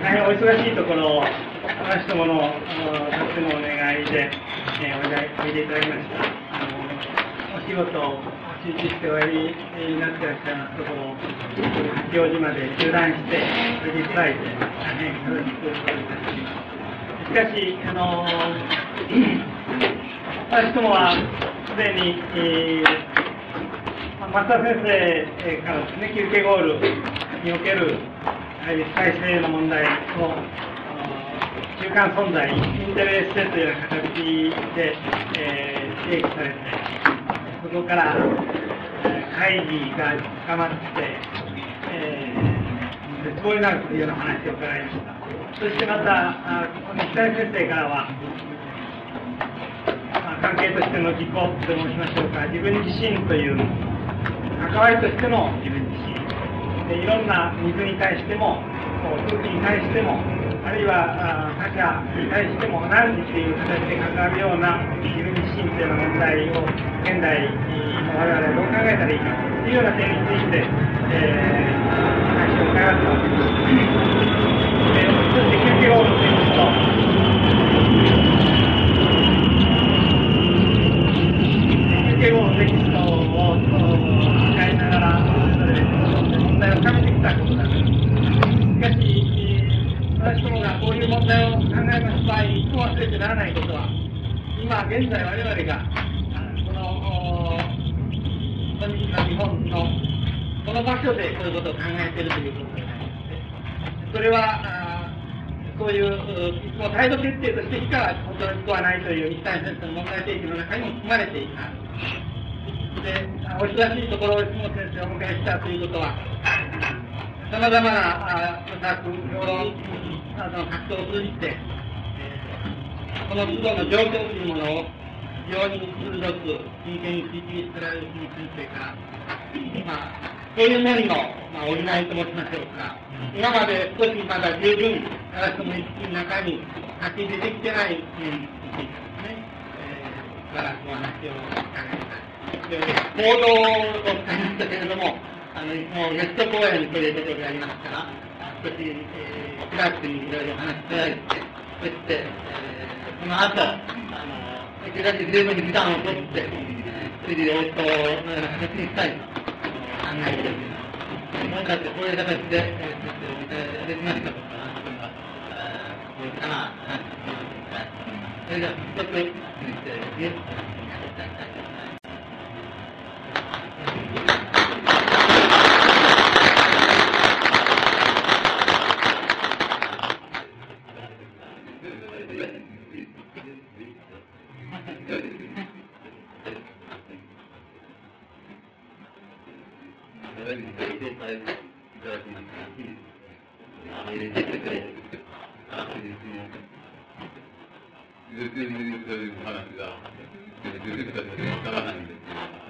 大変お忙しいところを、私どものとってもお願いで、えー、おいでいただきました。あのお仕事を集中しておやりになってらっしゃいますところを、八王子まで中断して、おいでいただいて、大変よろしくお願いいたします。しかし、あの 私どもはすでに、えー、松田先生からですね、休憩ゴールにおける再生の問題を中間存在、インテレステというような形で、えー、提起されて、そこから、え会議が深まって、えー、絶望になるというような話を伺いました。そしてまた、あこの北井先生からは、まあ、関係としての自己と申しましょうか、自分自身という関わりとしての自分。いろんな水に対しても空気に対してもあるいは他者に対しても同じという形で関わるような自分自身というような問題を現代の我々はどう考えたらいいかというような点について、えー、話を伺ったわけです。えー、そして休憩をといいますと休憩後のテキストを使いながらそれぞれ問題を深めてきたことだしかし、私どもがこういう問題を考えます場合、いつも忘れてならないことは、今現在我々が、この、日本のこの場所でこういうことを考えているということでありまして、それは、そういう、いつも態度決定としてしか本当にはないという西谷先生の問題提起の中にも含まれています。で、お忙しいところを質問先生をお迎えしたということは、さまざまな作評論などの活動を通じて、この都度の状況というものを非常に鋭く真剣に追求してられる先生から、まあ、そういう面の、まあ、補いと申しましょうか、今まで少しまだ十分、私の意識の中にはっきり出てきてない面についてですね、えー、からお話を伺いたい。報道を使いましたけれども、あのもうネット公演ということでありますから、少し、えー、クラスにいろいろ話し合いて、そして、えー、その後、あの、できるだけ十分に時間を取って、次応答のような形にしたいと考えております。もしかしてこういう形で、えー、できましたことは、全然そういう話が、出てきたらわからないんですけど。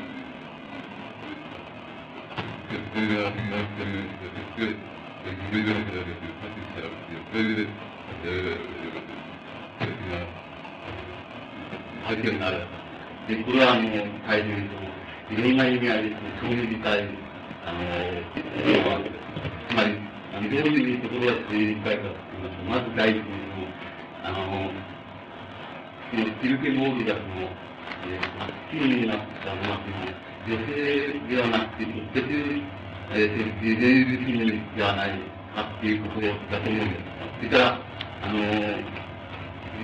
で、これはあの、体重と、いろんな意味合いで、興味深い、あの、つまり、どういうところが興味深いかと言います、まず第一に、あの、え、きなったい、女性ではなくて、直接、えー、自然自身にではないかっていうことだと思うんです。それから、あの、え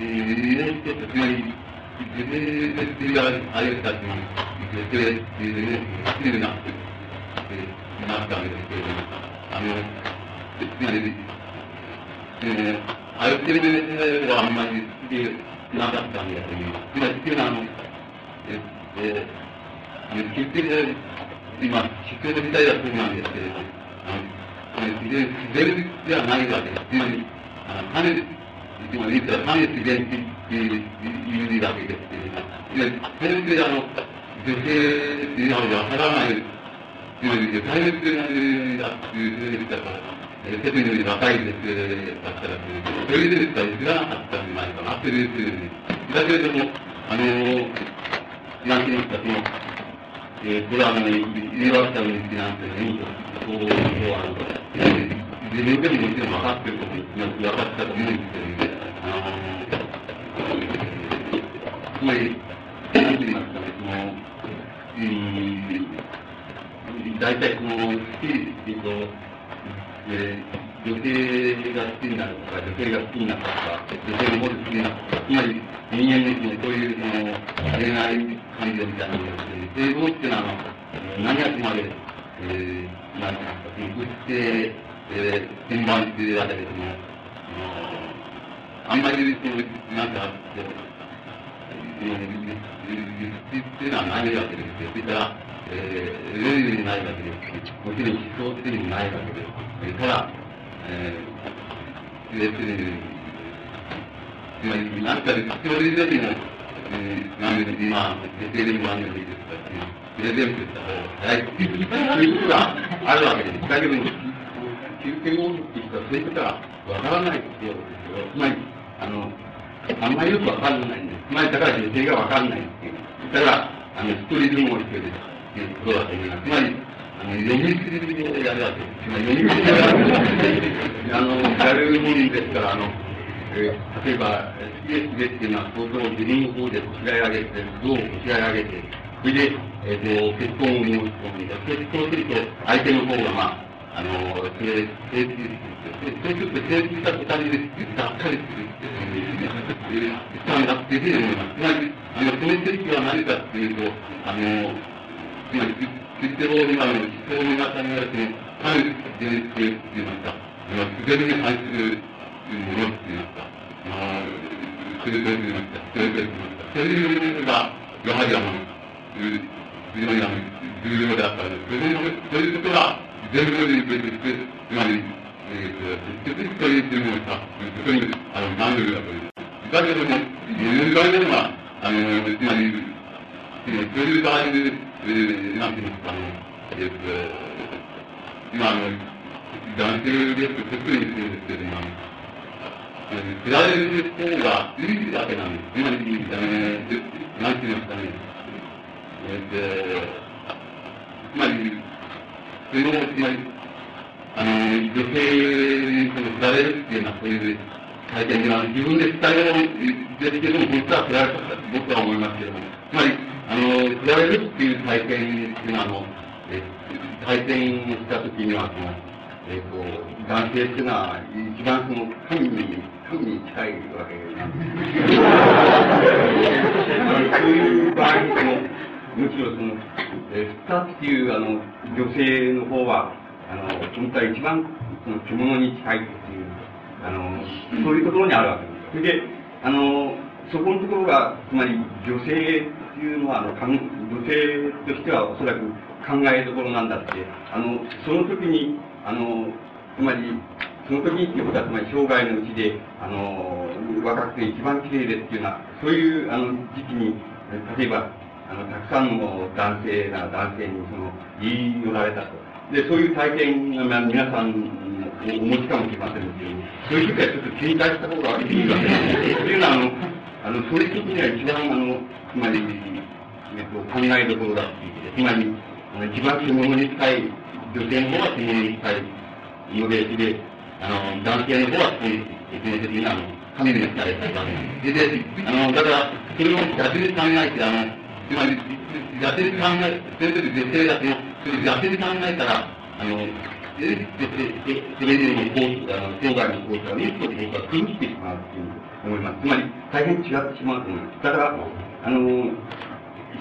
ー、自然って時に、自然でっていうあれたちも、女性っていう失礼な、えー、なったわけですけれども、あの、つまり、ある程度ではあんまり好きでなかったんだという。つまり、っていうのは、あの、えー、えー結局、今、出張の時代はそうなんですけれども、あの、自然ではないわけです。つまり、あの、種、今言ったら種自然っていう意味だけですけれども、種ってあの、女性なのでわからない、つまり、種ってだっていうふうに言ったから、世間より若いですだったら、それでですから知らなかったんじゃないかなというふうに。だけれども、あの、なんて言いますか、その、えー、これはあの、ユニバーサルになんてね、そう、そうあの、自分でももちろん分かってることに分かったと思うんですけど、あの、つまり、なんて言いますかね、その、うん、大体その、好きっていうと、えー、女性が好きになるとか、女性が好きになったとか、女性の方で好きになったとか、つまり人間ですね、そういうその恋愛感情みたいなのが、性同っていうのは、あの、何がつまで、えー、なんていうか、その、物性、えー、天板っていうあたりでも、あんまり、その、なんか、えー、っていうのはないわけですよ。それから、えー、ルールにないわけです。もちろん思想的にないわけです。ただ、えー、要するに、つまり、なんか、必要以上にも、えー、なんで、今、絶対にもあるのでいいですかっていう、プレゼントした方が早いっていうことがあるわけです。だけど、休憩をって人はそういうことはわからないっていうことですよ。つまり、あの、あんまりよくわかんないんです。つまり、だから女性がわかんないっていう。だから、あの、一人でも必要です。っていうだと思います。つまり、あの、読みすぎでやるわけです。読みすぎでやるわけ。あの、やるもんですから、あの、えー、例えば、イエスでっていうのは、相当自分の方でこちらへ上げて、像をこちらへ上げて、それで、えっ、ー、と、結婚を申し込んで、結婚すると、相手の方が、まあ、あの、成立する。そうすると、成立した二人で、がっかりするっていう、ダメだっていうふうに思います。つまり、あの、その手引は何かっていうと、あの、つまり、実情今の思想の中にある、その、反現実って言いますか、自然に反するものって言いますか、あそれと言いますか、それと言いますか、そういうのが、やはりあの、非常にあの、重要であったんです。それそういうことが、全部に触れてきて、つまり、えー、結局、そういうものが、そこに、あの、何度だという。だけども、言う場合では、あの、つまり、そういう場合で、えー、なんていうんですかね、えっ、と、今、あの、男性ですと、特にそうですけど、今、比べる方がいいだけなんです。つまり、あの、なんていうんですかね、えっ、と、つまり、それも、つまり、あの、女性にその比べるっていうのは、そういう体験で、自分で伝えるですけども、本当は比べたと僕は思いますけども、つまり、あの、比べるっていう体験っていうのは、あの、え体験したときには、その、えっ、ー、と、男性っていうのは、一番その、神に、神に近いわけなんです。そういう場合に、その、むしろその、えー、スタっていう、あの、女性の方は、あの、本当は一番、その、獣に近いっていう、あの、そういうところにあるわけです。それで、あの、そこのところが、つまり女性っていうのは、あの、女性としてはおそらく考えどころなんだって、あの、その時に、あの、つまり、その時っていうことは、つまり生涯のうちで、あの、若くて一番綺麗でっていうような、そういう、あの、時期に、例えば、あの、たくさんの男性な男性に、その、言い寄られたと。で、そういう体験が皆さんお持ちかもしれませんけど、そういう時はちょっと警戒した方がいいわけです。というのは、あの、あの、それ的には一番、あの、つまり、えっと、考えどころだっていう、つまり、あの一番着物に近い、女性の方は着物に近いので、で、あの、男性の方は、基本的にあの、神に近いわけです。で、あの、だから、それを逆に考えて、あの、つまり、逆に考え、全部女性だと、それ逆に考えたら、あの、それでのコース、あの、生涯のコースが一歩で僕は崩してしまうっていう思います。つまり、大変違ってしまうと思います。だから、あの、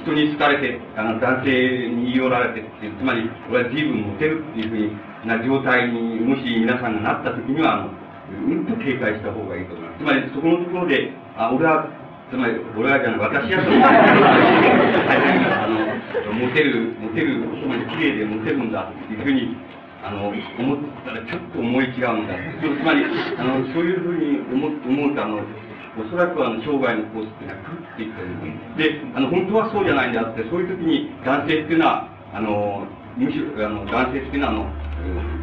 人に好かれて、あの、男性に言い寄られてっていう、つまり、俺は随分モテるっていうふうな状態に、もし皆さんがなった時には、あの、うんと警戒した方がいいと思います。つまり、そこのところで、あ、俺は、つまり、俺はじゃない、私はその、あの、モテる、モテる、つまり綺麗でモテるんだっていうふうに、あの、思ったらちょっと思い違うんだ。つまり、あの、そういうふうに思思うと、あの、おそらくあの生涯のコースっていうのは狂っていくという。で、あの、本当はそうじゃないんだって、そういう時に男性っていうのは、あの、むしろ、あの、男性っていうのは、あの、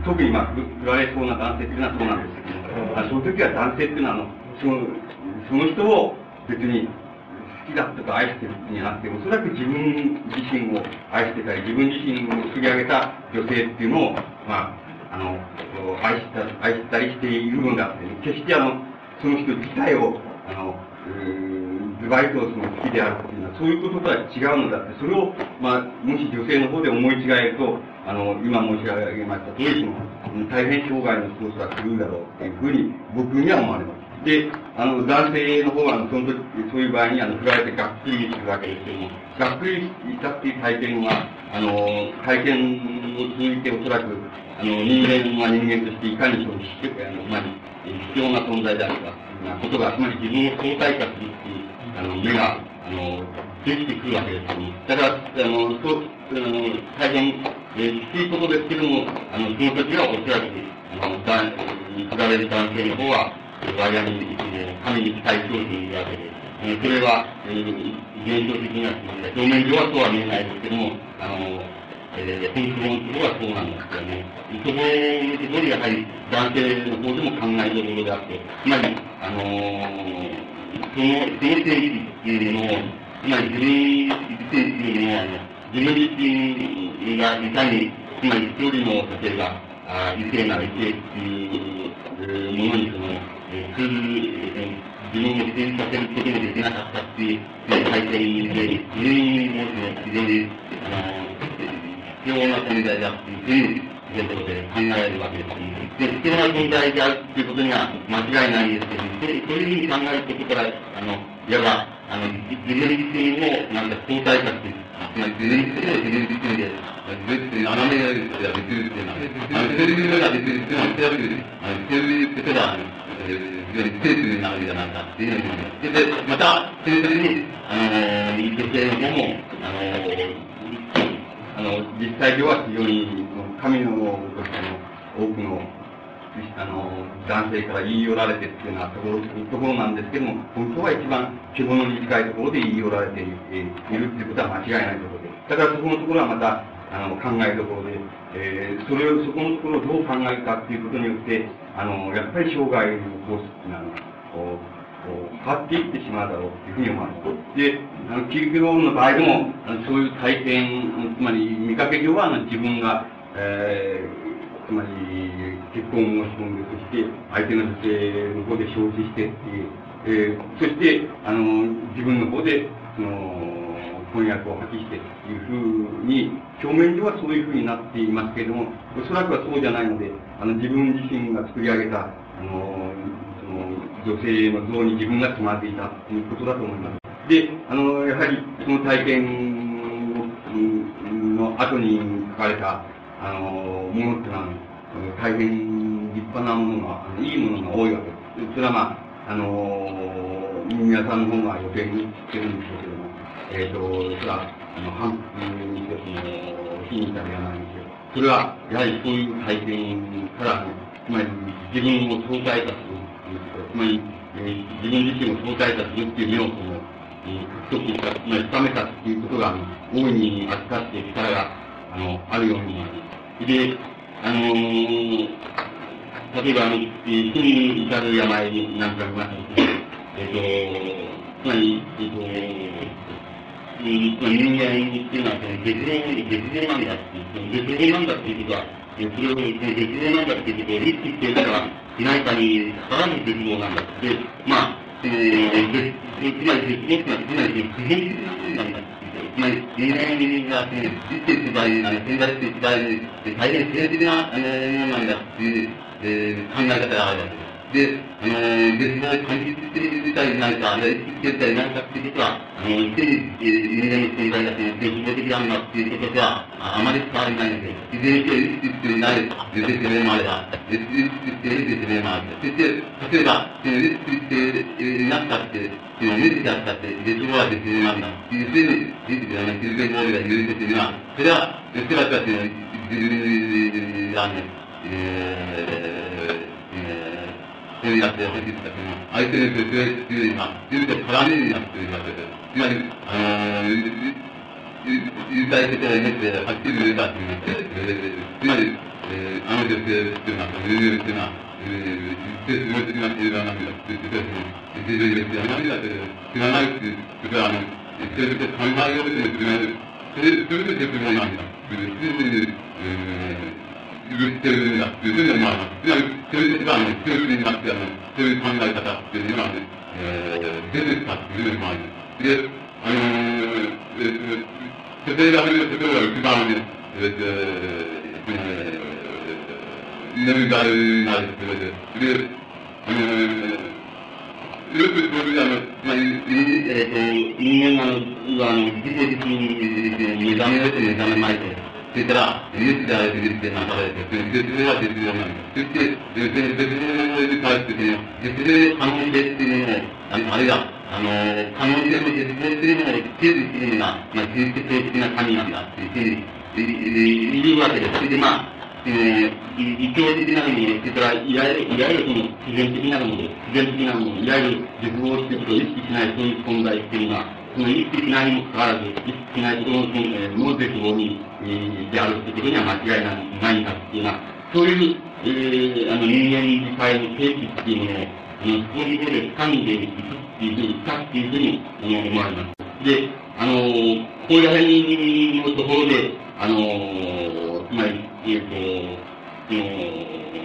特にまあ、振られそうな男性っていうのはそうなんですけど、あその時は男性っていうのは、あの、その、その人を別に好きだとか愛してるんじゃなくて、おそらく自分自身を愛してたり、自分自身を作り上げた女性っていうのを、まあ、あの、愛した、愛したりしているのだって、決してあの、その人自体を、あの、ズバリとその好きであるっていうのは、そういうこととは違うのだって、それを、まあ、もし女性の方で思い違えると、あの、今申し上げました通り、その、大変生涯のコースが来るだろうっていうふうに、僕には思われます。で、あの、男性の方は、その時、そういう場合に、あの、振られてがっくりするわけですけども、がっくりしたっていう体験は、あの、体験を通じておそらく、あの、人間は人間としていかにその、あの、まあ、必要な存在であるか、なことが、つまり自分を相対化するっていう、あの、目が、あの、できてくるわけですけども、だから、あの、そう、あの、大変、えー、きついことですけども、あの、その時はおそらく、あの、だ、振られる男性の方は、我々に、神に期待しようというわけで、えそれは、えー、現象的には、表面上はそうは見えないですけども、あの、えー、本当のところはそうなんですよね。そこのところやはり男性の方でも考えるところであって、つまり、あの、その、その定義っていうのを、つまり自分自身っていうのは、自分自身がいかに、つまり一人の、例えば、あ異性なら異性っていうものにその、えー、自分を自転させることもできなかったっていう体験で、自分も非常に、あの、必要な存在であっていうふうに、ということで考えられるわけです。で、必要な存在であるっていうことには間違いないですけど、それそういうふうに考えることから、あの、いわば、あの、自分自身を、なんか相対化して、つまり自分自身を自分自身で、自分自身斜めが別っていうのは、あの、一人が別っていうのは、一人あの、一人っては、非常にステージなわけじゃないかっていうふうに思います。で、また、それぞれに、あの、女性の方も、あの、あの、実際上は非常に、神の、多くの、あの、男性から言い寄られてっていうようなところ、ところなんですけども、本当は一番基本に近いところで言い寄られているっていうことは間違いないところで。だからそこのところはまた、あの、考えどころで、えー、それを、そこのところをどう考えるかっていうことによって、あの、やっぱり生涯のコースっていうのは、こう、変わっていってしまうだろうっていうふうに思います。で、あの、キリキロの場合でも、あのそういう体験、つまり見かけ上は、あの、自分が、えー、つまり、結婚をし込んで、そして、相手の女性の方で承知してっていう、えー、そして、あの、自分の方で、その、翻訳を破棄してというふうに、表面上はそういうふうになっていますけれども、おそらくはそうじゃないので、あの自分自身が作り上げた、あの、その女性の像に自分がつまっていたということだと思います。で、あの、やはりその体験の後に書かれた、あの、ものっていうのは、大変立派なものが、いいものが多いわけです。それはまあ、あの、皆さんの方が余計に知ってるんでしょうけど、えっ、ー、と、それは、あの、反復に一つの日に至るやないんですよ。それは、やはりそういう体験から、つまり自分を相対化するつまり、えー、自分自身を相対化するっていう目をその、えー、獲得した、つまり深めたっていうことが、あの、大いに扱って力が、あの、あるように思います。で、あのー、例えば、あの、死に至る病なんか見ましたけど、えっ、ー、と、つまり、えっ、ー、と、人間っていうのは、その、絶望、絶望なんだっていう、絶望なんだっていうことは、それを、その絶望なんだっていうことを意識していたら、いないかに、さらに絶望なんだって、まあ、えー、つまり絶望っていうのは、つまり、普遍なんだつまり、人間が、生きていく場合、生活していく場合、大変政治的な、えー、なんだっていう、えー、考え方があるわけです。で、えー、別の解決している事になるか、あるいは意識状態になるかっていうことは、あの、一定人間の存在がその人的なんだっていうことは、あまり使われないので、いずれにせよ意識ていない説明もあれば、に識している説明もある。そして、例えば、その意識していなくたって、その無理ったって、絶望は説明なんだ。要するに、意識がね、自分の方が言うる明は、それは、おそらくはその、自分がね、えー、えーそうやってやってきたけど、相手の説明っていうのは、言うと絡めるなっていうのは、いわゆる、あのー、誘拐してたらねって、はっきり言えたっていうては、つまり、えー、あの女性っていうのは、そういうっていうのは、えー、言って、言わなきゃいけないんだって言ってたし、言って、言って、やらないだって、知らないって、それは、あの、言って、考えようって言って、それ、それで説明なんだ。それで、えー、ういうふうになって、あの、そういう考え方っていうのはね、えー、出てきたっていうふうに思われます。で、あのー、えー、例えば、例えば、一番ね、えー、えー、眠がるなりってで、で、あのー、よくそういう、あの、まあ、えっ、と、人間が、あの、自己自身に目覚める目覚めまいと。そしたら、イエスであれて、イエスでなされて、それは絶望なんで。そして、絶望に対してね、絶望可能性っていうのを、あの、あれが、あの、可能性の絶望っていうのを定義するのが、まあ、政治的な神なんだっていうふうに言うわけで。それで、まあ、えー、異教的なの、それから、いわゆる、いわゆるその自然的なもの、自然的なもの、いわゆる絶望っていうことを意識しない、そういう存在っていうのは、その意識しないにもかかわらず、意識しないことの、その、えー、の絶望に、えー、であるっていうことには間違いないんだっていうのは、そういう、えー、あの、人間自体の定義っていうものを、あの、そういうことで掴んでいくっていうふうに、いったっていうふうに、あの、思われます。で、あの、こういう辺のところで、あの、つまり、えっ、ー、と、その、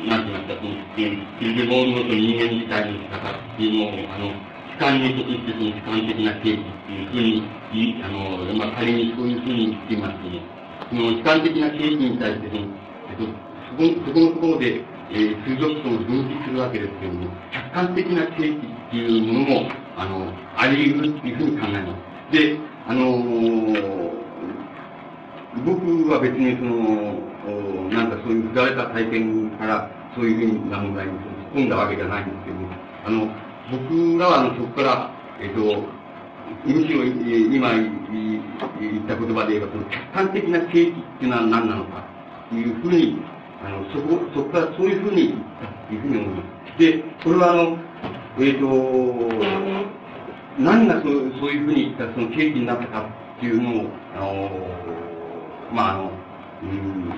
なんて言いますか、その、ビルボードと人間自体の方っていうのを、あの、主観にとってその主観的な定義っていうふうに、あの、まあ、仮にそういうふうに言っていますけど、その主観的な定義に対してその、えっと、そこ、そこのところで、えー、数属と分析するわけですけれども、客観的な定義っていうものも、あの、あり得るっていうふうに考えます。で、あのー、僕は別にその、なんかそういう振られた体験からそういうふうな問題に突っ込んだわけじゃないんですけども、あの、僕らはあのそこから、えっ、と、むしろ今言った言葉で言えば、その客観的な景気っていうのは何なのかというふうに、あの、そこ、そこからそういうふうに言ったというふうに思います。で、これはあの、えっ、ー、と、何がそうそういうふうに言ったその景気になったかっていうのを、あの、まああの、うん、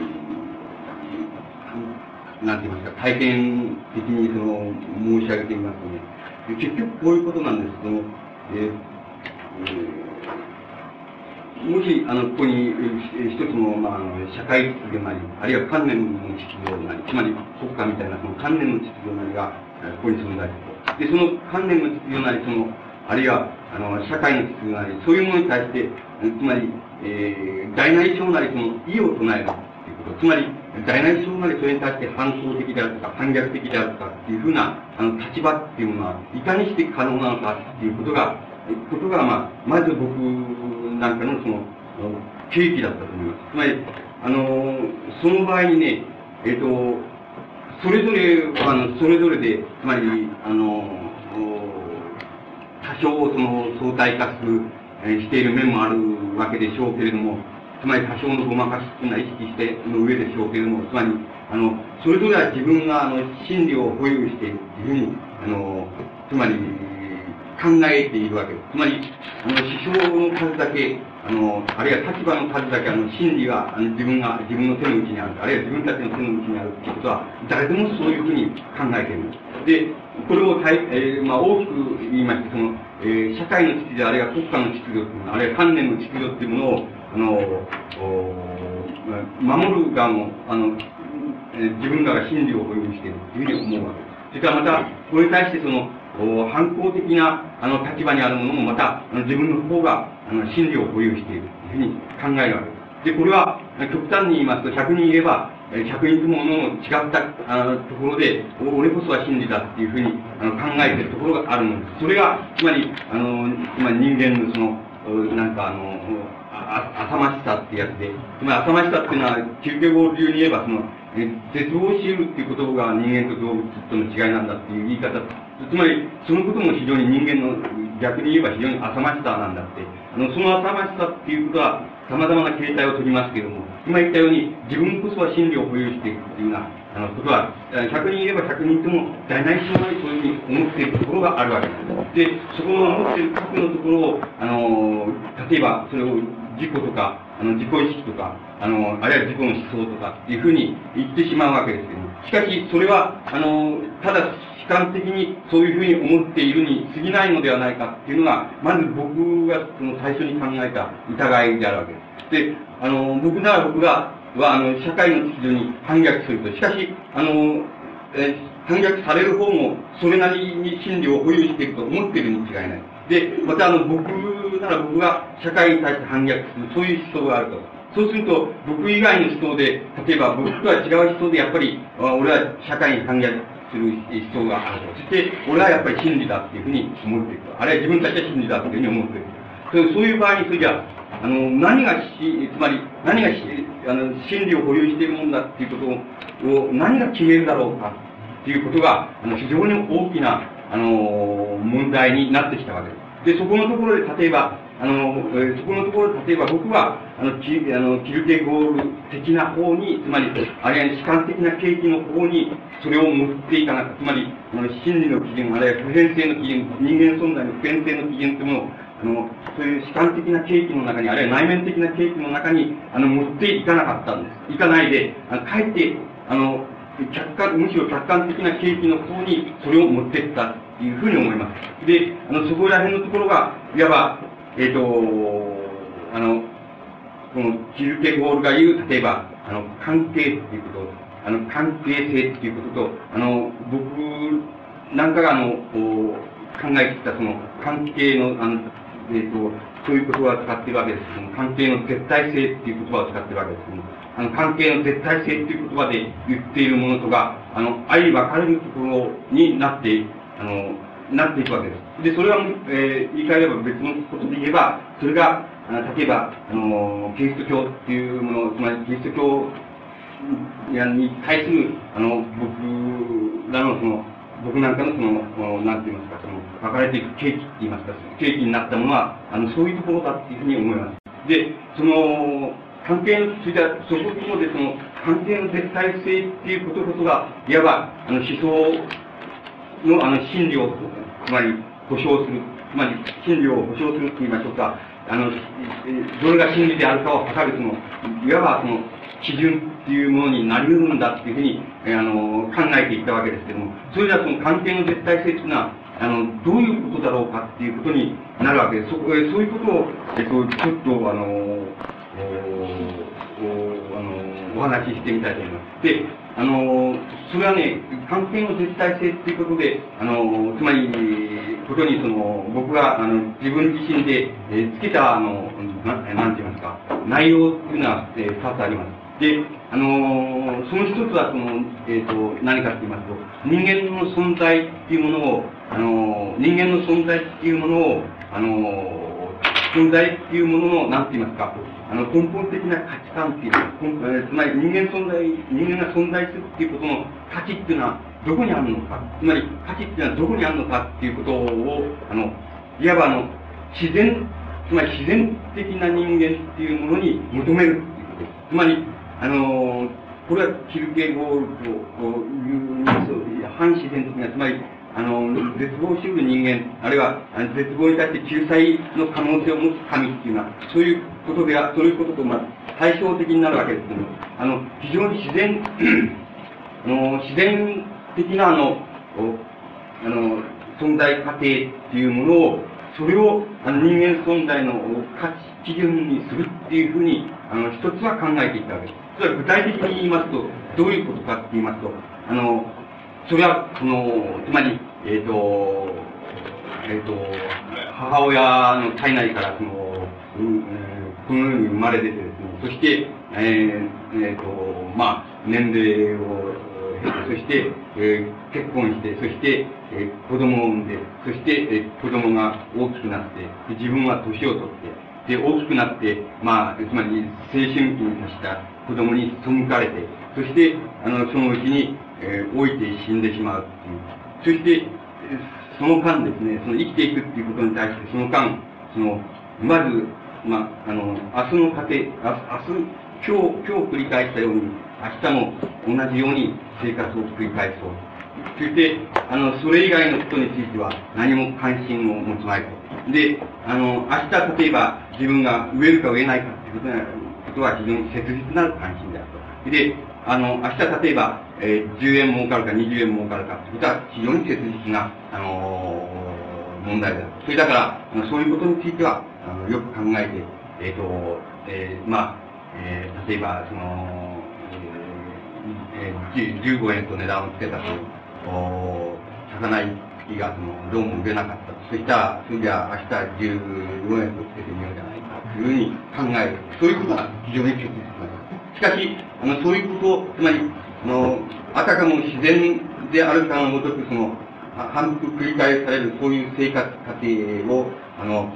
なんて言いますか、体験的にその、申し上げてみますとね、結局こういうことなんですけども、えー、もし、あの、ここに一つの、まあ、あの、社会秩序なり、あるいは観念の秩序なり、つまり国家みたいなその観念の秩序なりが、ここに存在すると。で、その観念の秩序なり、その、あるいは、あの、社会の秩序なり、そういうものに対して、つまり、えー、大なり小なりその意を唱えるということ。つまり、大なり小なりそれに対して反抗的であるとか、反逆的であるとかっていうふうな、あの、立場っていうものは、いかにして可能なのかっていうことが、ことが、まあ、まず僕なんかのその、契機だったと思います。つまり、あの、その場合にね、えっ、ー、と、それぞれ、あの、それぞれで、つまり、あの、多少その相対化する、えしている面もあるわけでしょうけれども、つまり多少のごまかしというのは意識しての上でしょうけれども、つまり、あの、それぞれは自分が、あの、真理を保有して、自分に、あの、つまり、考えているわけです。つまり、あの、師匠の数だけ、あの、あるいは立場の数だけ、あの、真理が、あの、自分が、自分の手の内にある、あるいは自分たちの手の内にあるっていうことは、誰でもそういうふうに考えているで。これをたい、えー、まあ、大きく言いまして、その、えー、社会の秩序、あるいは国家の秩序あるいは観念の秩序っていうものを、あの、守る側も、あの、自分らが真理を保有しているというふうに思うわけです。それからまた、これに対してその、反抗的な、あの、立場にあるものもまた、あの自分の方が、あの、真理を保有しているというふうに考えるわけです。で、これは、極端に言いますと、100人いれば、100人ともの違ったあところで、俺こそは真理だっていうふうにあの考えているところがあるのです。それが、つまり、あの、つまり人間のその、なんかあの、あ、浅ましさってやつで、つまり浅ましさっていうのは、休憩法流に言えば、その、絶望し得るっていうことが人間と動物との違いなんだっていう言い方、つまり、そのことも非常に人間の、逆に言えば非常に浅ましさなんだって。あの、その浅ましさっていうことは、様々な形態をとりますけれども、今言ったように、自分こそは真理を保有していくっていうような、あの、ことは、100人いれば100人とも、大内しもないそういうふうに思っているところがあるわけです。で、そこの思っている核のところを、あの、例えば、それを自己とか、あの、自己意識とか、あの、あるいは自己の思想とかいうふうに言ってしまうわけですけども、しかし、それは、あの、ただ、主観的にそういうふうに思っているに過ぎないのではないかっていうのが、まず僕がその最初に考えた疑いであるわけです。で、あの、僕なら僕が、は、あの、社会の秩序に反逆すると。しかし、あの、え反逆される方も、それなりに真理を保有していると思っているに違いない。で、またあの、僕なら僕が社会に対して反逆する、そういう思想があると。そうすると、僕以外の思想で、例えば僕とは違う思想で、やっぱり、俺は社会に反逆する思想があると。そして、俺はやっぱり真理だっていうふうに思っていく。あるいは自分たちは真理だっていうふうに思っていく。そういう場合に、それじゃあの、何がし、つまり、何がし、あの、真理を保有しているもんだっていうことを、何が決めるだろうかっていうことが、あの、非常に大きな、あの、問題になってきたわけです。で、そこのところで、例えば、あの、えそこのところで、例えば僕は、あの、キあのキルケゴール的な方に、つまり、あるいは主観的な景気の方に、それを持っていかなくつまり、あの、真理の基準、あるいは普遍性の基準、人間存在の普遍性の基準というものを、あの、そういう主観的な景気の中に、あるいは内面的な景気の中に、あの、持っていかなかったんです。いかないで、あの、かえって、あの、客観、むしろ客観的な景気の方にそれを持っていったというふうに思います。で、あの、そこら辺のところが、いわば、えっ、ー、と、あの、この、キルケゴールが言う、例えば、あの、関係っていうこと、あの、関係性っていうことと、あの、僕なんかが、あの、考えてきたその、関係の、あの、えっ、ー、と、そういう言葉を使っているわけですけども、関係の絶対性っていう言葉を使っているわけですけども、あの、関係の絶対性っていう言葉で言っているものとか、あの、相分かれるところになって、あの、なっていくわけです。で、それは、えー、言い換えれば別のことで言えば、それが、あの例えば、あの、キリスト教っていうもの、つまりキリスト教に対する、あの、僕らのその、僕なんかのその、なんて言いますか、その、書かれていく契機って言いますか、契機になったものは、あの、そういうところだっていうふうに思います。で、その、関係の、それでは、そこでその、関係の絶対性っていうことこそが、いわば、あの、思想の、あの、真理を、つまり、保証する、つまり、真理を保証すると言いましょうか、あの、どれが真理であるかを測る、その、いわばその、基準っていうものになり得るんだっていうふうに、えあの、考えていったわけですけども、それではその関係の絶対性っていうのは、あの、どういうことだろうかっていうことになるわけです。そこえそういうことを、えっと、ちょっと、あの、おおあのお話ししてみたいと思います。で、あの、それはね、関係の絶対性っていうことで、あの、つまり、ことにその、僕が、あの、自分自身で、えー、つけた、あの、ななんて言いますか、内容っていうのは、えー、2つあります。で、あのその一つは、その、えっ、ー、と、何かって言いますと、人間の存在っていうものを、あの人間の存在っていうものを、あの存在っていうものの、なんて言いますか、あの、根本的な価値観っていうのは、つまり人間存在、人間が存在するっていうことの価値っていうのは、どこにあるのか、つまり価値っていうのはどこにあるのかっていうことを、あの、いわばあの、自然、つまり自然的な人間っていうものに求めるっていうこと。つまり、あの、これはキルケゴールという反自然的な、つまり、あの、絶望しうる人間、あるいは、絶望に対して救済の可能性を持つ神っていうのは、そういうことで、そういうことと、まあ、対照的になるわけですけども、あの、非常に自然、あの、自然的な、あの、あの、存在過程っていうものを、それを、あの、人間存在の価値基準にするっていうふうに、あの、一つは考えていったわけです。それは具体的に言いますと、どういうことかって言いますと、あの、それは、その、つまり、えっ、ー、と、えっ、ー、と、母親の体内から、その、うん、このように生まれ出てですね、そして、えー、えー、と、まあ、年齢をそして、えー、結婚して、そして、えー、子供を産んで、そして、えー、子供が大きくなって、自分は年を取って、で、大きくなって、まあ、つまり、青春期に達した子供に背かれて、そして、あの、そのうちに、えー、老いて死んでしまうっていう。そして、その間ですね、その生きていくっていうことに対して、その間、その、まず、まあ、あの、明日の過程、あ明日、今日、今日繰り返したように、明日も同じように生活を繰り返そう。そして、あの、それ以外のことについては何も関心を持つまいと。で、あの、明日例えば自分が植えるか植えないかっていうことは非常に切実な関心であると。で、あの、明日例えば、えー、10円儲かるか20円儲かるかってことは非常に切実な、あのー、問題である。それだから、そういうことについては、あの、よく考えて、えっ、ー、と、えー、まあ、えー、例えば、その、えー、15円と値段をつけたと、お魚一匹がそのどうも売れなかったそしたら、それじゃあ明日15円とつけてみようじゃないかというふうに考える。そういうことが非常に切実です。しかし、あの、そういうことを、つまり、あの、あたかも自然であるかのごとく、その、反復繰り返されるそういう生活過程を、あの、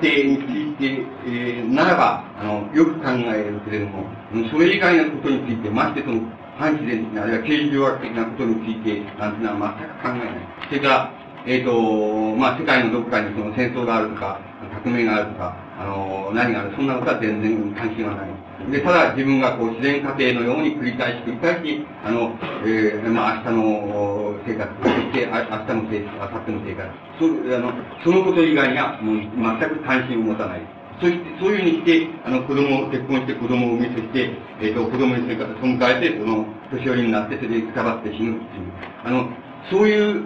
家庭について、えー、ならば、あの、よく考えるけれども、それ以外のことについて、ましてその、反自然的な、あるいは刑事上学的なことについて、なんていうのは全く考えない。それから、えっ、ー、と、まあ、世界のどこかにその戦争があるとか、革命があるとか、あの、何がある、そんなことは全然関心はない。で、ただ自分がこう自然過程のように繰り返し繰り返し、あの、えー、まあ、明日の生活、そしてあ明日の生活、明後日の生活、そあのそのこと以外にはもう全く関心を持たない。そして、そういうふうにして、あの、子供を、結婚して子供を産み、そして、えっ、ー、と、子供に生活を迎えて、その、年寄りになって、それでくたばって死ぬっていう。あの、そういう、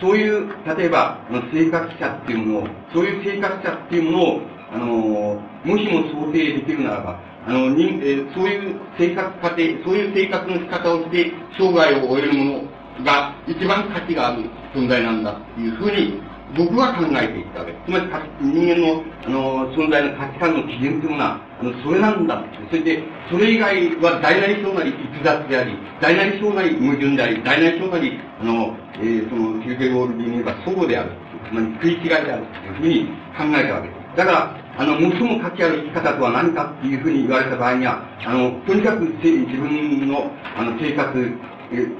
そういう、例えば、あの生活者っていうものを、そういう生活者っていうものを、あの、もしも想定できるならば、あの、にえ、そういう生活過程、そういう生活の仕方をして、生涯を終えるものが一番価値がある存在なんだっていうふうに、僕は考えていったわけです。つまり、人間の、あの、存在の価値観の基準というものは、あの、それなんだ。それで、それ以外は大なり小なり逸脱であり、大なり小なり矛盾であり、大なり小なり、あの、えー、その、キルケゴールで言えば、相互である。つまり、食い違いであるというふうに考えたわけです。だから、あの、最も価値ある生き方とは何かっていうふうに言われた場合には、あの、とにかく自分の、あの、生活、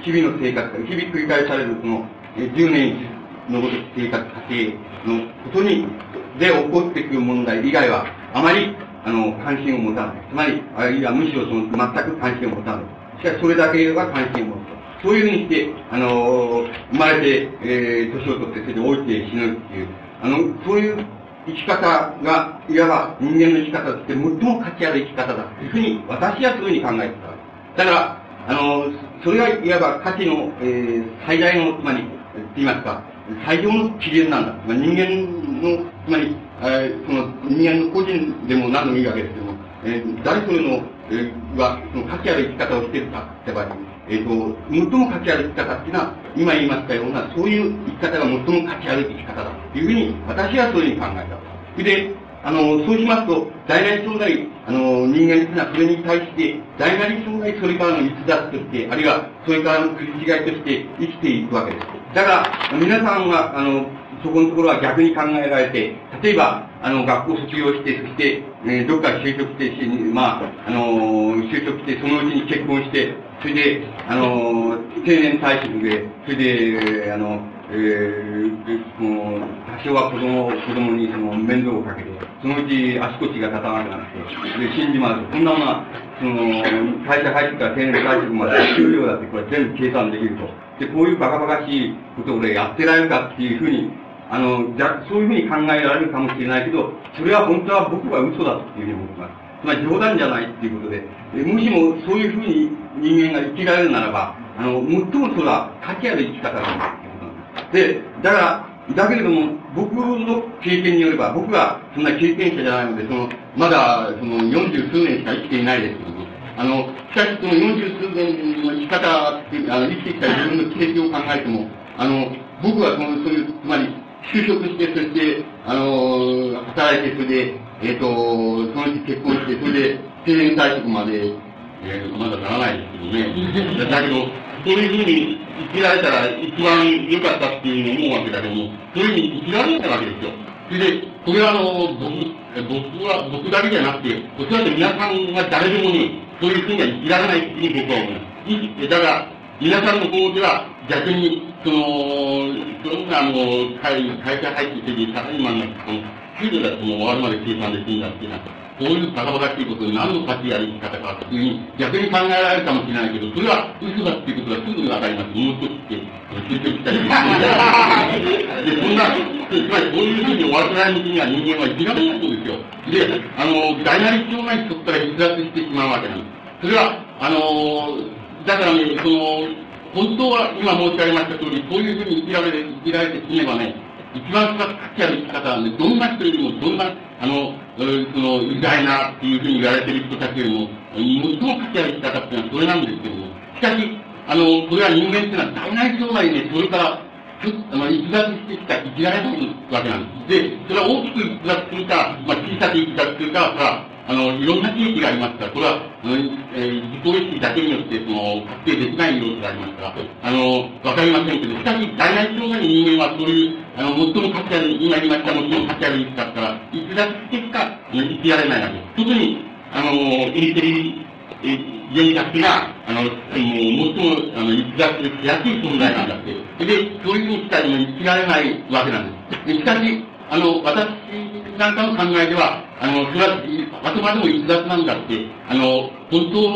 日々の生活、日々繰り返されるその、10年の生活過程のことに、で起こってくる問題以外は、あまり、あの、関心を持たない。つまり、あるいはむしろその、全く関心を持たない。しかし、それだけは関心を持つ。そういうふうにして、あの、生まれて、えー、年を取って、それで老いて死ぬっていう、あの、そういう生き方が、いわば人間の生き方として最も価値ある生き方だというふうに、私はそういうふうに考えてた。だから、あの、それがいわば価値の、えー、最大の、つまり、って言いますか、最上の基準なんだ。まあ、人間の、つまり、えー、その人間の個人でも何でもいいわけですけども、えー、誰それの、えー、は、その価値ある生き方をしてるかって場合、えっ、ー、と、最も価値ある生き方っていうのは、今言いましたような、そういう生き方が最も価値ある生き方だいうふうに、私はそういうふうに考えた。で、あの、そうしますと、大なり小なり、あの、人間というのはそれに対して、大なり小なりそれからの逸脱として、あるいはそれからの繰り違いとして生きていくわけです。だから、皆さんは、あの、そこのところは逆に考えられて、例えば、あの、学校卒業して、そして、えー、どっか就職して、まあ、あのー、就職して、そのうちに結婚して、それで、あのー、定年退職で、それで、あの、えー、もう、多少は子供、子供にその面倒をかけて、そのうち足腰が立たなくなって、で、死んじまうと。こんなものは、その、会社入ってから定年退職まで給料だって、これ全部計算できると。で、こういうバカバカしいことを俺やってられるかっていうふうに、あの、じゃ、そういうふうに考えられるかもしれないけど、それは本当は僕は嘘だっていうふうに思います。つまり冗談じゃないっていうことで、もしもそういうふうに人間が生きられるならば、あの、最もそれは価値ある生き方だっていうことなんです。で、だから、だけれども、僕の経験によれば、僕はそんな経験者じゃないので、その、まだ、その、四十数年しか生きていないですけども、あの、しかしその四十数年の生き方、あの、生きてきた自分の経験を考えても、あの、僕はその、そういう、つまり、就職して、そして、あの働いて、それで、えっ、ー、と、そのうち結婚して、それで定年退職までえー、まだならないですけどね。だけど、そういうふうに生きられたら一番良かったっていうふうに思うわけだけども、そういうふうに生きられないわけですよ。それで、これはあの、僕、僕は、僕だけじゃなくて、おそらく皆さんが誰でもね、そういうふうには生きられないっていうふうに僕は思います。だから、皆さんの方では逆に、その、そんなあの、会会社入ってきて、サラリーマンの、給料だともう終わるまで計算できるんだっていうのは、こういうバカバカっていうことに何の価値やり方かっていうふうに逆に考えられるかもしれないけど、それは嘘だっていうことがすぐにわかります。もう少しって、就職したりで、そんな、つまりこういうふうに終わらない道には人間は生きられないことですよ。で、あの、大なり障害そこから逸脱してしまうわけなんです。それは、あの、だからね、その、本当は今申し上げました通り、こういうふうに生きられて、生きられて死ねばね、一番価値ある生き方はね、どんな人よりも、どんな、あの、その、偉大なっていうふうに言われている人たちよりも、最も価値ある生き方っていうのはそれなんですけども、しかし、あの、これは人間っていうのは大内障害で、それから、あの、逸脱してきた生きられないわけなんです。で、それは大きく逸脱していた、まあ、小さく生きたっていうか、さ、あの、いろんな地域がありますから、これは、あのえー、自己意識だけによって、その、確定できない要素がありますから、あの、わかりませんけど、しかし、大内障害の人間はそういう、あの、最も価値ある、今言いました最も価値ある生き方から、逸脱してしか生きられないわけです。特に、あの、インテリ、原的な、あの、もう、最も、あの、逸脱しやすい存在なんだって。で、そういうふうにしたら生きられないわけなんです。しかし、あの、私なんかの考えでは、あの、それは、あくまでも逸脱なんだって、あの、本当、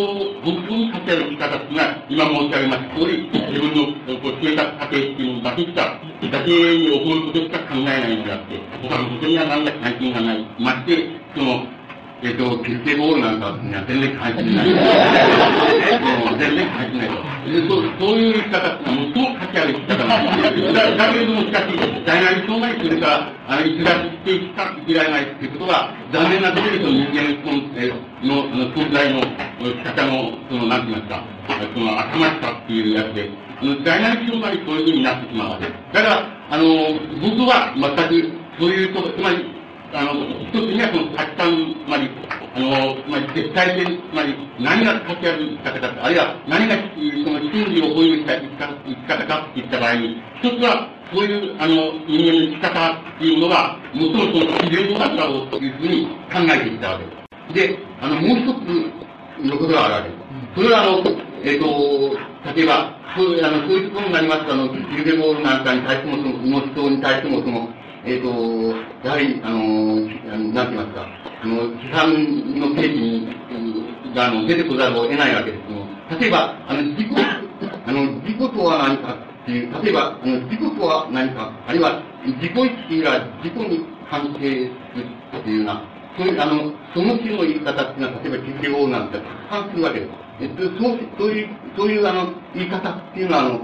本当に価値ある生き方っていうのは、今申し上げました通り、自分の、こう、生活過程っていうのだけしか、だけに起こることしか考えないんであって、他のことには何ら関心がない。まして、その、えっ、ー、と、決定ボールなんかには全然関係ない。全然関係ないと。でそうそういう生き方ってのは最も価値ある生き方なんですだだけれども、しかし、大なり障害それから、あの、逸脱していか生きられないっていうことが、残念なことにその人間ののの存在の生き方の、その、なんて言いますか、その、頭しさっていうやつで、大なり障害そういうふうになってしまうわけです。だから、あの、僕は全く、そういうこと、つまり、あの、一つにはその価値観、つまり、あの、つまり絶対性、つまり何が価値ある生き方か、あるいは何がその真理を保有した生き方かっていった場合に、一つは、そういう、あの、人間の生き方っていうものが、最もその自然の中だろうというふうに考えていたわけです。で、あの、もう一つのことがあるわけです。それは、あの、えっ、ー、と、例えば、そういう、あの、そういうことになりますと、あの、ビルデボールなんかに対しても、その、思想に対しても、その、えっ、ー、と、やはり、あの、なんて言いますか、あの、批判の定義に、が、あの、出てこざるを得ないわけですけど例えば、あの、自己、あの、自己とは何かっていう、例えば、あの、自己とは何か、あるいは、自己意識が自己に関係するっていうような、そういう、あの、その種の言い方っていうのは、例えば、実況をなんてたくさんするわけです。えっと、そう、そういう、そういう、あの、言い方っていうのは、あの、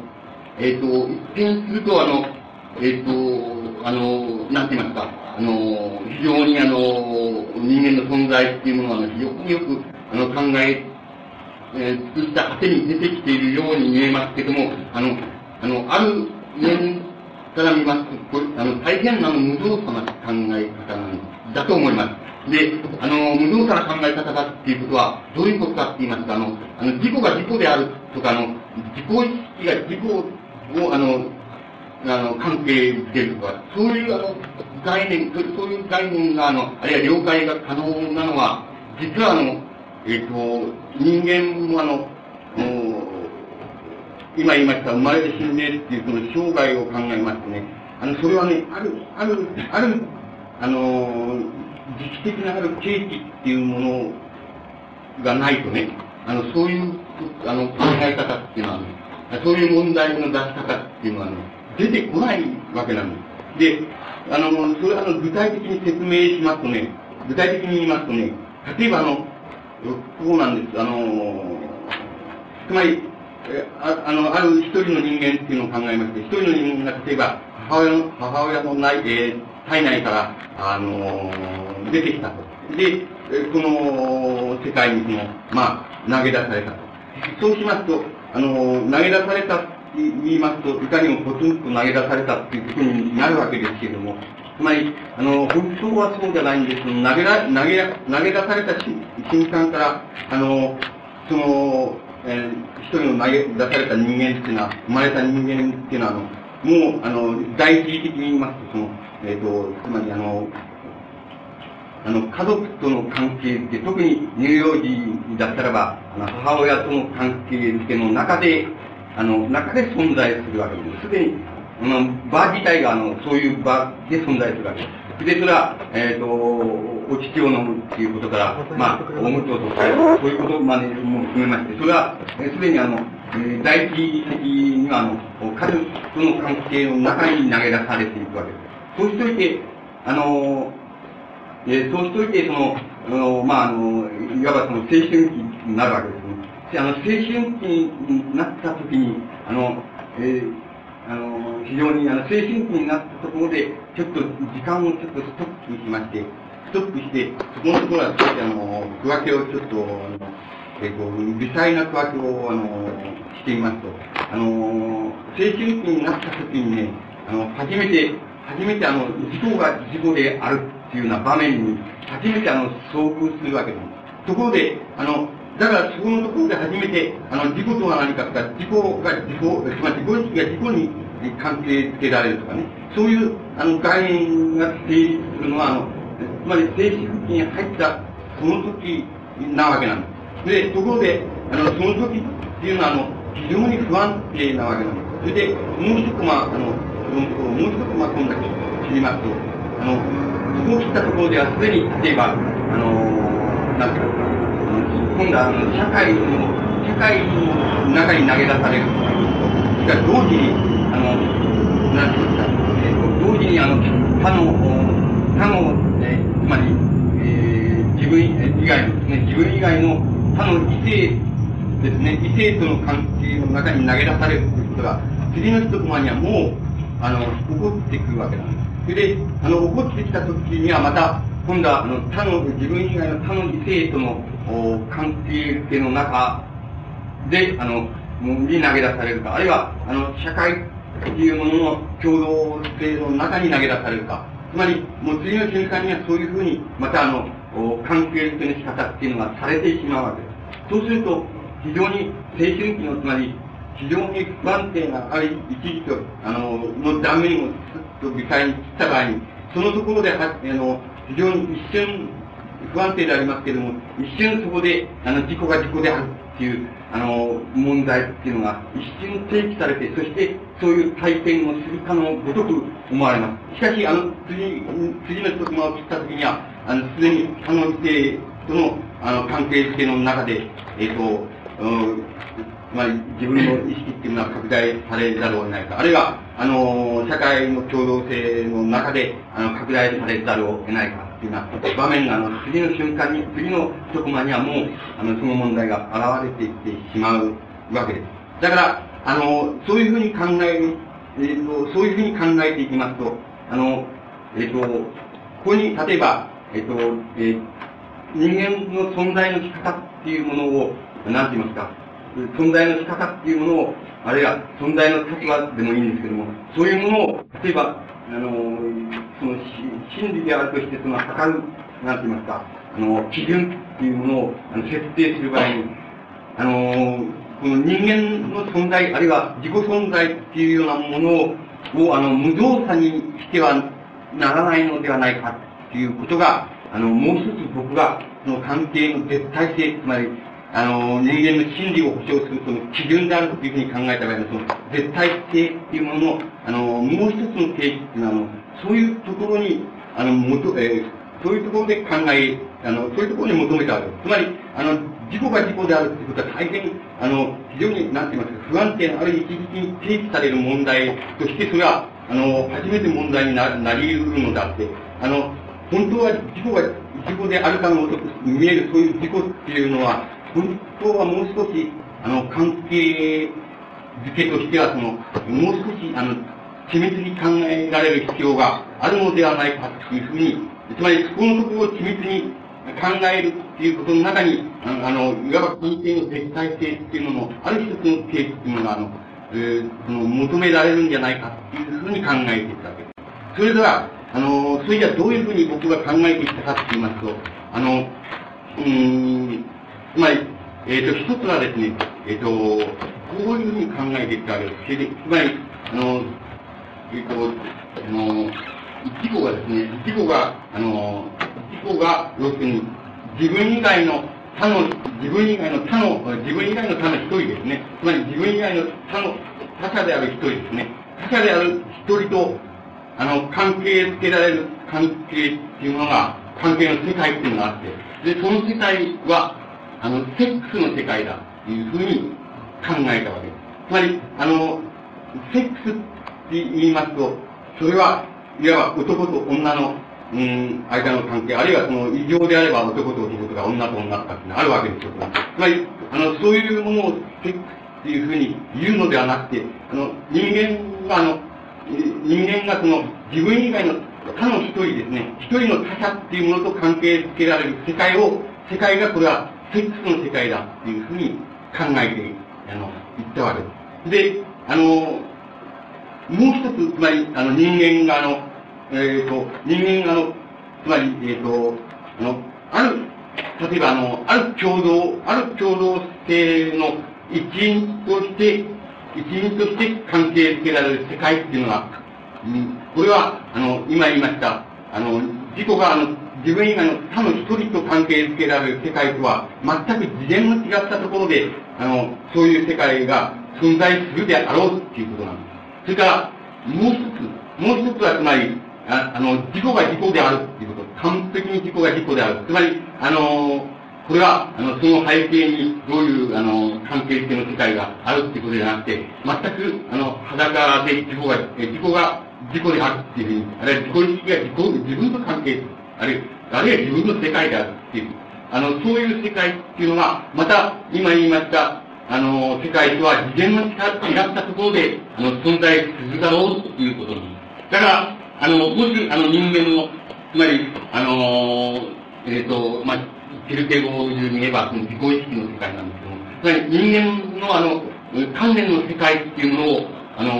えっと、一見すると、あの、えっ、ー、と、あの、なんて言いますか、あの、非常にあの、人間の存在っていうものは、非常によく、あの、考え、えー、尽くした果てに出てきているように見えますけども、あの、あの、ある面から見ますと、これ、あの、大変な無造作な考え方なんだと思います。で、あの、無造作な考え方だっていうことは、どういうことかって言いますか、あの、あの、自己が自己であるとか、あの、自己意識が自己を、あの、あの、関係づけるとか、そういうあの、概念、そういう概念が、あの、あるいは了解が可能なのは、実はあの、えっ、ー、と、人間もあの、今言いました、生まれて死んでっていうその生涯を考えますとね、あの、それはね、ある、ある、ある、あの、時期的なある景気っていうものがないとね、あの、そういう、あの、考え方っていうのはね、そういう問題の出し方っていうのはね、出てこないわけなんです。で、あの、それあの、具体的に説明しますとね、具体的に言いますとね、例えばあの、こうなんです。あの、つまり、ああの、ある一人の人間っていうのを考えまして、一人の人間が例えば、母親の、母親の内、えー、体内から、あの出てきたと。で、この世界にその、まあ、投げ出されたと。そうしますと、あの投げ出された言いますと、いかにもポツンと投げ出されたっていうことになるわけですけれども、つまり、あの、本当はそうじゃないんです。投げ投げ、投げ出された瞬間から、あの、その、えー、一人の投げ出された人間っていうのは、生まれた人間っていうのは、あの、もう、あの、第一義的に言いますと、その、えっ、ー、と、つまりあの、あの、家族との関係って、特に乳幼児だったらば、あの母親との関係づけの中で、あの、中で存在するわけです。すでに、あの、場自体が、あの、そういう場で存在するわけです。で、それは、えっ、ー、と、お乳を飲むっていうことから、まあ、おむつを取ったり、そういうことまでも含めまして、それは、す、えー、で、にあの、えー、第一的には、あの、家族との関係の中に投げ出されていくわけです。そうしといて、あの、えー、そうしといて、その、あの、まあ、あの、いわばその青春期になるわけですね。あの、青春期になった時に、あの、えー、あの、非常に、あの、青春期になったところで、ちょっと時間をちょっとストップしまして、ストップして、そこのところは、あの、区分けをちょっと、あの、えっ、ー、と、微細な区分けを、あの、してみますと、あの、青春期になった時にね、あの、初めて、初めてあの、事故が事故であるっていうような場面に、初めてあの、遭遇するわけです。ところで、あの、だからそこのところで初めて、あの、事故とは何かとか、事故が事故、まり事故意識が事故に関係づけられるとかね、そういう、あの、概念が成立するのは、あの、つまり静止付近に入ったその時なわけなんです。で、ところで、あの、その時っていうのは、あの、非常に不安定なわけなんです。それで、もう一コマ、ああの、もう一コマ今度知りますと、あの、そこを切ったところではすでに、例えば、あの、なんていうか、今度はあの社会の、社会の中に投げ出されるとかそれから同時に、あの、なんていうんですか、えー、同時にあの、他の、他の、えー、つまり、えー、自分以外のですね、自分以外の他の異性ですね、異性との関係の中に投げ出されるということが、次の一コマにはもう、あの、起こってくるわけなんです。それで、あの、起こってきた時にはまた、今度は、あの、他の、自分以外の他の異性との関係性の中で、あの、に投げ出されるか、あるいは、あの、社会っていうものの共同性の中に投げ出されるか。つまり、もう次の瞬間にはそういうふうに、またあの、関係性の仕方っていうのがされてしまうわけです。そうすると、非常に青春期の、つまり、非常に不安定な、あるい一時と、あの、の断面をずっと微細に切った場合に、そのところでは、あの、非常に一瞬不安定でありますけれども、一瞬そこで、あの、事故が事故であるっていう、あの、問題っていうのが一瞬提起されて、そしてそういう体験をするかのごとく思われます。しかし、あの、次、次の一つ間を切った時には、あの、すでに可能性との、あの、関係性の中で、えっ、ー、と、うんまり自分の意識っていうのは拡大されざるを得ないか、あるいは、あの、社会の共同性の中で、あの、拡大されざるを得ないかていうような場面が、あの、次の瞬間に、次の一コマにはもう、あの、その問題が現れていってしまうわけです。だから、あの、そういうふうに考える、えっ、ー、と、そういうふうに考えていきますと、あの、えっ、ー、と、ここに、例えば、えっ、ー、と、え人間の存在の仕方っていうものを、なんて言いますか、存在の仕方っていうものを、あるいは存在の立場でもいいんですけども、そういうものを、例えば、あの、その真理であるとして、その測る、なんて言いますか、あの、基準っていうものをあの設定する場合に、あの、この人間の存在、あるいは自己存在っていうようなものを、あの、無造作にしてはならないのではないかっていうことが、あの、もう一つ僕が、その関係の絶対性、つまり、あの、人間の真理を保障するその基準であるというふうに考えた場合のその絶対性っていうものの、あの、もう一つの定義っていうのは、そういうところに、あの、もと、えー、そういうところで考え、あの、そういうところに求めたわけです。つまり、あの、事故が事故であるということは大変、あの、非常に、なんて言いますか、不安定な、あるいは一時に提起される問題として、それは、あの、初めて問題にななり得るのであって、あの、本当は事故が事故であるかのごとく見えるそういう事故っていうのは、本当はもう少し、あの、関係づけとしては、その、もう少し、あの、緻密に考えられる必要があるのではないかというふうに、つまり、そこのところを緻密に考えるっていうことの中に、あの、いわば関係の絶対性っていうのの、ある一つの定義っていうものが、あの、えー、その求められるんじゃないかっていうふうに考えていたわけです。それでは、あの、それじゃどういうふうに僕が考えていたかって言いますと、あの、うん、つまり、ええっ、と、一つはですね、えっ、と、こういうふうに考えていったわけです。つまり、あの、えっ、と、あの、一個がですね、一個が、あの、一個が、要するに、自分以外の他の、自分以外の他の、自分以外の他の一人ですね。つまり自分以外の他の、他者である一人ですね。他者である一人と、あの、関係づけられる関係っていうものが、関係の世界っていうのがあって、で、その世界は、あの、セックスの世界だというふうに考えたわけです。つまり、あの、セックス言いますと、それは、いわば男と女の、うん、間の関係、あるいはその異常であれば男と男とか女と女とかってのあるわけですよ。つまり、あの、そういうものをセックスっていうふうに言うのではなくて、あの、人間が、あの、人間がその自分以外の他の一人ですね、一人の他者っていうものと関係づけられる世界を、世界がこれはセックスの世界だっていうふうに考えて、あの、言ったわけです。で、あの、もう一つ、つまり、あの、人間が、あの、えっ、ー、と、人間が、あの、つまり、えっ、ー、と、あの、ある、例えば、あの、ある共同、ある共同性の一員として、一員として関係づけられる世界っていうのが、うん、これは、あの、今言いました、あの、自己が、あの、自分以外の他の一人と関係づけられる世界とは、全く次元の違ったところで、あの、そういう世界が存在するであろうっていうことなんです。それから、もう一つ、もう一つはつまり、ああの、自己が自己であるっていうこと。完璧に自己が自己である。つまり、あの、これは、あの、その背景にどういう、あの、関係性の世界があるっていうことじゃなくて、全く、あの、裸で自己が、自己が自己であるっていうふうに、あるいは自己意識が自己、自分と関係する。あるいは、あるいは自分の世界であるっていう。あの、そういう世界っていうのが、また、今言いました、あの、世界とは次元の違ったところで、あの、存在するだろうということなんです。だから、あの、もし、あの、人間の、つまり、あの、えっ、ー、と、まあ、テルケ語流に言えば、その自己意識の世界なんですけども、つまり人間のあの、関連の世界っていうものを、あの、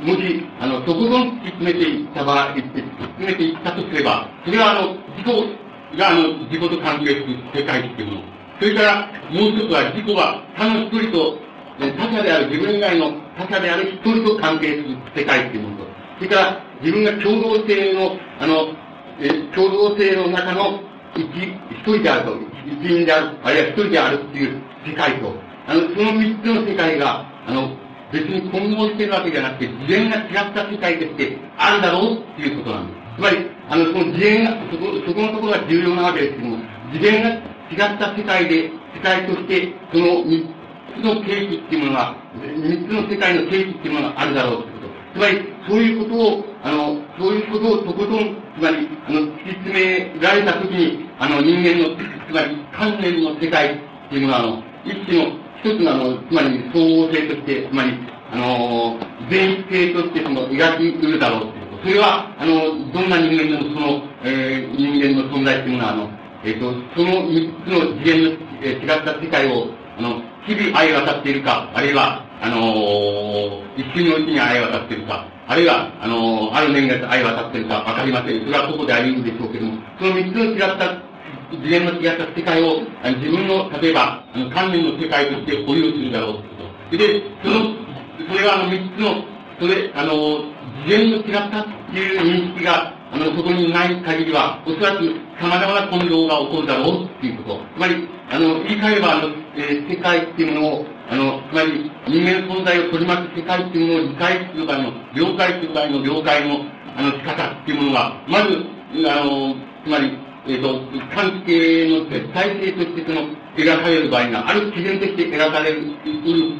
もし、あの、とことん突き詰めていった場合、突き詰めていったとすれば、それはあの、自己があの、自己と関係する世界っていうもの。それから、もう一つは自己は他の一人と、他者である自分以外の他者である一人と関係する世界っていうものと、それから自分が共同性の、あの、え共同性の中の一、一人であると、一人である、あるいは一人であるっていう世界と、あの、その三つの世界が、あの、別に混合しているわけじゃなくて、次元が違った世界としてあるだろうっていうことなんです。つまり、あの、その次元が、そこ、そこのところが重要なわけですけども、次元が違った世界で、世界として、その三つの定義っていうものが、三つの世界の定義っていうものがあるだろうってこと。つまり、そういうことを、あの、そういうことをとことん、つまり、あの、突き詰められたときに、あの、人間の、つまり、観念の世界っていうものは、あの、一種の、一つの、あの、つまり、総合性として、つまり、あの、全一性として、その、描きうるだろうっていうこと。それは、あの、どんな人間でも、その、えー、人間の存在っていうものは、あの、えっ、ー、と、その三つの次元の、えー、違った世界を、あの、日々相渡っているか、あるいは、あのー、一瞬のうちに相渡っているか、あるいは、あのー、ある年月相渡っているかわかりません。それはここで歩むでしょうけども、その三つの違った次元の違った世界を、あの自分の、例えば、あの、観念の世界として保有するだろうということ。で、その、それはあの三つの、それ、あの、次元の違ったっていう認識が、あの、そこにない限りは、おそらく様々な混同が起こるだろうっていうこと。つまり、あの、言い換えれば、あの、えー、世界っていうものを、あの、つまり、人間の存在を取り巻く世界っていうものを理解する場合の、了解する場合の了解の、あの、仕方っていうものが、まず、あの、つまり、えっ、ー、と、関係の絶対性としてその、描かれる場合が、ある基準として描かれる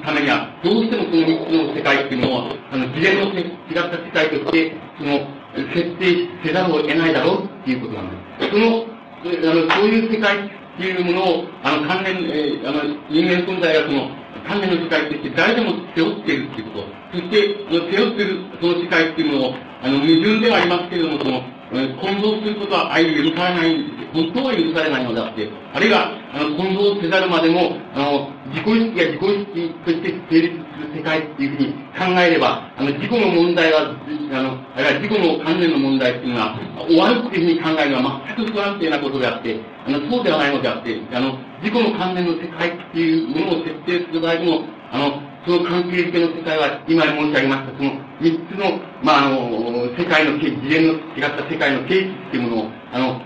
ためには、どうしてもその三つの世界っていうのを、あの、事前の違った世界として、その、設定せざるを得ないだろうっていうことなんです。その、あの、そういう世界っていうものを、あの、関連、えー、あの、人間存在がその、関連の世界として誰でも背負っているっていうこと。そして、あの背負っているその世界っていうものを、あの、矛盾ではありますけれども、その、混同することは、あい許されない、本当は許されないのであって、あるいは、あの、混同せざるまでも、あの、自己意識や自己意識として成立する世界っていうふうに考えれば、あの、自己の問題は、あの、あるいは自己の関連の問題っていうのは、終わるっていうふうに考えるのは全く不安定なことであって、あの、そうではないのであって、あの、自己の関連の世界っていうものを設定する場合でも、あの、その関係づけの世界は、今申し上げました、その三つの、まあ、あの、世界の次元の違った世界の形式っていうものを、あの、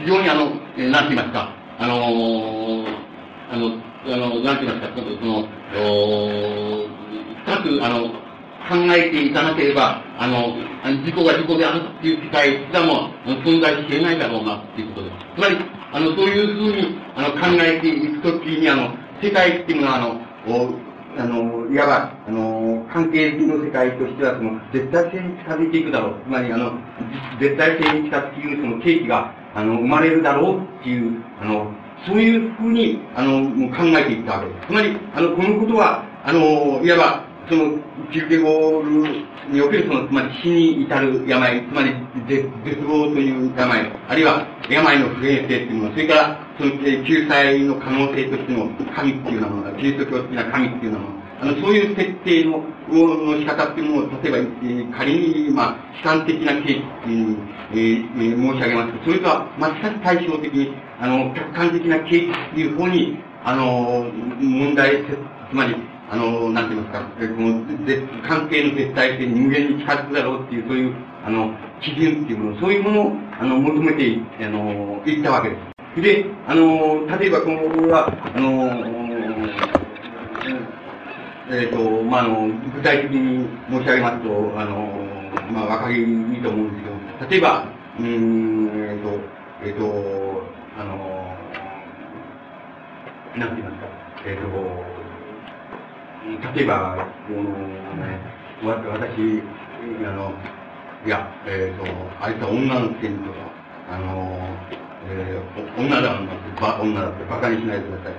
非常にあの、なんて言いますか、あの、あの、あの、なんて言いますか、その、お深く、あの、考えていかなければ、あの、事故が事故であるっていう世界すらも存在し得ないだろうなっていうことです。つまり、あの、そういうふうに、あの、考えていくときに、あの、世界っていうのは、あの、あの、いわば、あの、関係の世界としては、その、絶対性に近づいていくだろう。つまり、あの、絶対性に近づく、その、契機が、あの、生まれるだろうっていう、あの、そういうふうに、あの、考えていったわけです。つまり、あの、このことは、あの、いわば、その、キルケゴールにおける、その、つまり死に至る病、つまり絶望という病、あるいは病の不平性というもの、それから、その、救済の可能性としての神っていうようなものが、キリスト教的な神っていうようなもの、あの、そういう設定の、の仕方っていうのを、例えば、えー、仮に、まあ、主観的な形っていう、えー、申し上げますと、それとは全く対照的に、あの、客観的な形っていう方に、あの、問題、つまり、あの、なんて言いますか、この関係の絶対性に無限に近づくだろうっていう、そういう、あの、基準っていうもの、そういうものを、あの、求めて、あの、いったわけです。で、あの、例えばこの、は、あの、えっ、ー、と、まあ、あの、具体的に申し上げますと、あの、まあ、わかりいいと思うんですけど、例えば、うん、えっ、ー、と、えっ、ー、と、あの、なんて言いますか、えっ、と、例えば、この、私、あの、いや、えっ、ー、と、あいつは女の件とか、あの、えー、女だ、ば女だって馬鹿にしないでください、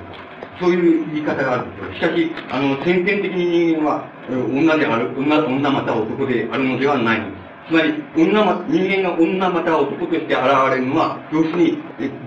そういう言い方があるんですよ。しかし、あの、先天的に人間は、女である、女、女また男であるのではないんです。つまり、女ま、人間が女また男として現れるのは、要するに、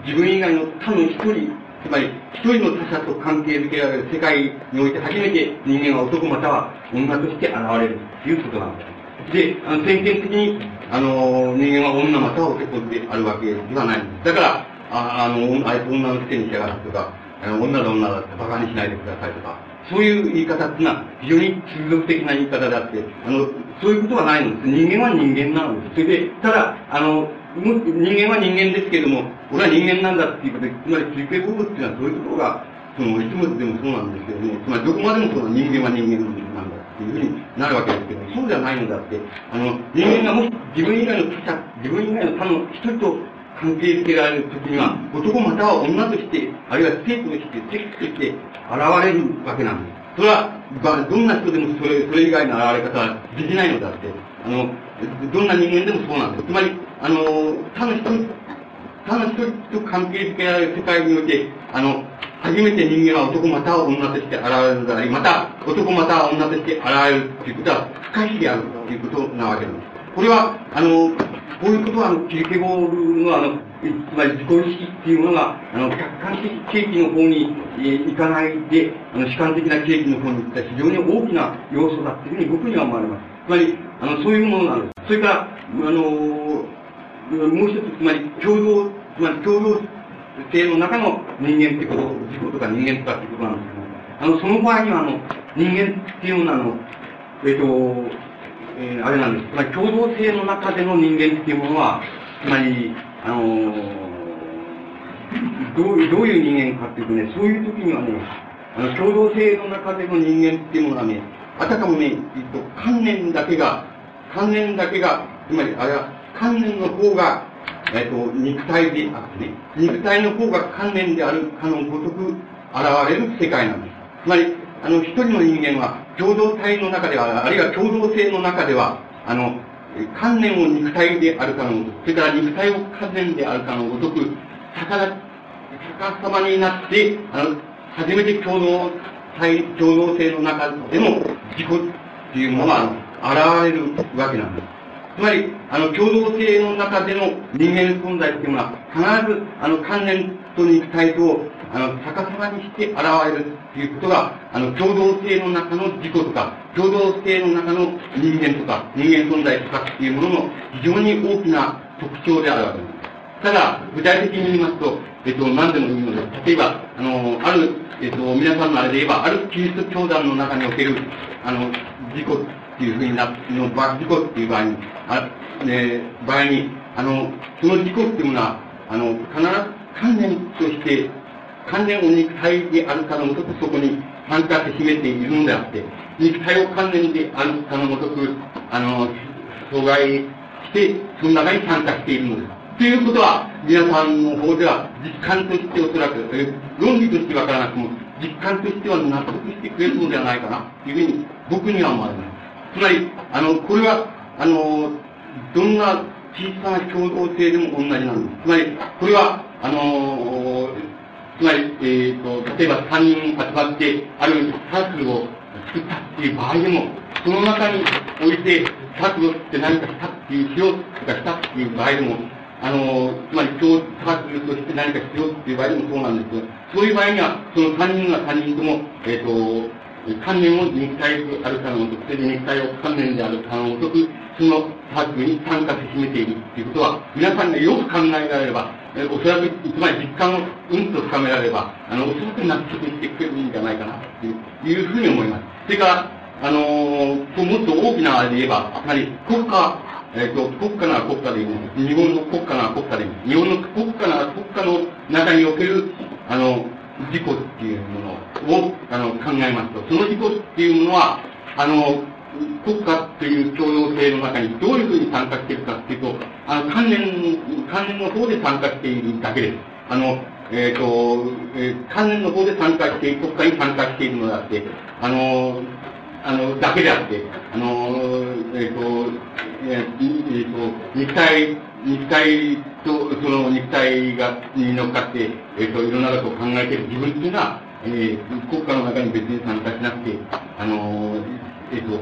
自分以外の他の一人つまり、一人の他者と関係づけられる世界において初めて人間は男または女として現れるということなんです。で、あの先見的に、あの、人間は女または男であるわけではない。だから、ああの、あいつ女のくせにしやがるとか、あの女だ女だって馬鹿にしないでくださいとか、そういう言い方っていうのは非常に通俗的な言い方であって、あの、そういうことはないんです。人間は人間なのです。それで、ただ、あの、人間は人間ですけれども、俺は人間なんだっていうことで、つまり追形動物っていうのはそういうところが、その、一物でもそうなんですけども、つまりどこまでもそう人間は人間なんだっていうふうになるわけですけど、そうじゃないのだって、あの、人間がもし自分以外の他者、自分以外の他の一人と関係づけられるときには、男または女として、あるいは生徒として、セックスとして現れるわけなんです。それは、どんな人でもそれそれ以外の現れ方はできないのだって。あの、どんな人間でもそうなんです。つまり、あの、他の人、他の人と関係づけられる世界において、あの、初めて人間は男または女として現れるのであり、また男または女として現れるということは不可避であるということなわけです。これは、あの、こういうことは、あの、キリケボールの、あの、つまり自己意識っていうものが、あの、客観的景気の方に、え、行かないで、あの、主観的な景気の方に行った非常に大きな要素だっていうふうに僕には思われます。つまり、あの、そういうものなんです。それから、あの、もう一つ、つまり、共同、つまり共同性の中の人間ってこと、自己とか人間とかってことなんですけどあの、その場合には、あの、人間っていうのは、あの、えっ、ー、と、えー、あれなんです。つまり、共同性の中での人間っていうものは、つまり、あのどうどういう人間かっていうとね、そういう時にはね、あの共同性の中での人間っていうものはね、あたかもね、えっと、観念だけが、観念だけが、つまり、あれは、観念の方が、えっと、肉体であってね、肉体の方が観念であるかのごとく現れる世界なんです。つまり、あの、一人の人間は、共同体の中では、あるいは共同性の中では、あの、観念を肉体であるかのごとく、それから肉体を観念であるかのごとく、逆逆さまになって、あの、初めて共同体、共同性の中での自己っていうものが現れるわけなんです。つまり、あの、共同性の中での人間存在っていうものは、必ず、あの、観念と肉体と、あの、逆さまにして現れるっていうことが、あの、共同性の中の自己とか、共同性の中の人間とか、人間存在とかっていうものの非常に大きな特徴であるわけです。ただ、具体的に言いますと、えっと、何でもいいので、例えば、あの、ある、えっと、皆さんのあれで言えば、あるキリスト教団の中における、あの、自己っていうふうにな、の、自己っていう場合に、あ、ね、場合に、あの、その自己っていうものは、あの、必ず観念として、観念を肉体であるかのごとくそこに参加して秘めているのであって、肉体を観念であるかのごとく、あの、阻害して、その中に参加しているのです。ということは、皆さんの方では、実感としておそらく、論理としてわからなくても、実感としては納得してくれるのではないかな、というふうに、僕には思われます。つまり、あの、これは、あの、どんな小さな共同性でも同じなんです。つまり、これは、あの、つまり、えっ、ー、と、例えば3人集まって、あるサークルを作ったっていう場合でも、その中において、サークルって何かしたっていう、しようとかしたっていう場合でも、あの、つまり今日サークルとして何かしようっていう場合でもそうなんですけど、そういう場合には、その3人が3人とも、えっ、ー、と、観念を肉体であるかのごとく、肉体を観念であるかのごとく、そのサークルに参加し始めているということは、皆さんがよく考えられれば、えおそらく、つまり実感をうんと深められれば、あの、おそらく納得してくれるんじゃないかな、といういうふうに思います。それから、あのー、もっと大きなあれで言えば、つまり国家、えっ、ー、と、国家なら国家でいいです。日本の国家なら国家でいいです。日本の国家なら国家の中における、あの、事故っていうものをあの考えますと、その事故っていうものは、あの、国家という共同性の中にどういうふうに参加しているかっていうと、あの、関連、関連の方で参加しているだけです。あの、えっ、ー、と、えー、関連の方で参加している、国家に参加しているのであって、あの、あの、だけであって、あの、えっ、ー、と、えっ、ー、と、肉体、肉体と、その肉体が、に乗っかって、えっ、ー、と、いろんなことを考えている自分っていうのは、えー、国家の中に別に参加しなくて、あの、えっ、と、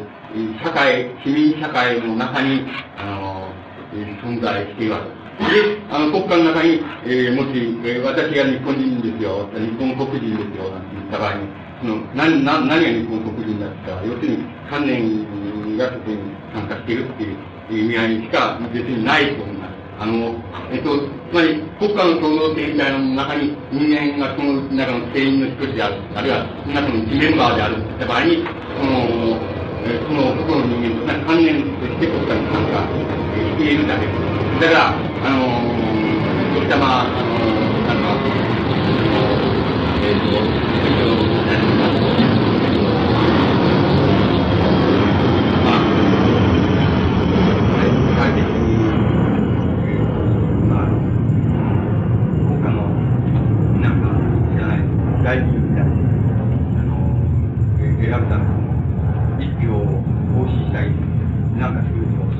社会、市民社会の中に、あの、存在しています。で、あの、国家の中に、えー、もし、えー、私が日本人ですよ、日本国人ですよ、なんて言った場合に、その何何何が日本国人だったか、要するに観念がそこに参加しているっていう意味合いにしか別にないと思います。あの、えっと、つまり国家の共同体みたいな中に人間がその中の定員の一つである、あるいはその中の一メンバーであるって場合に、その、えその個々の人間と、観念として国家に参加しているだけです。だから、あの、そういったまあ、あの、なんか、えっと、えっと、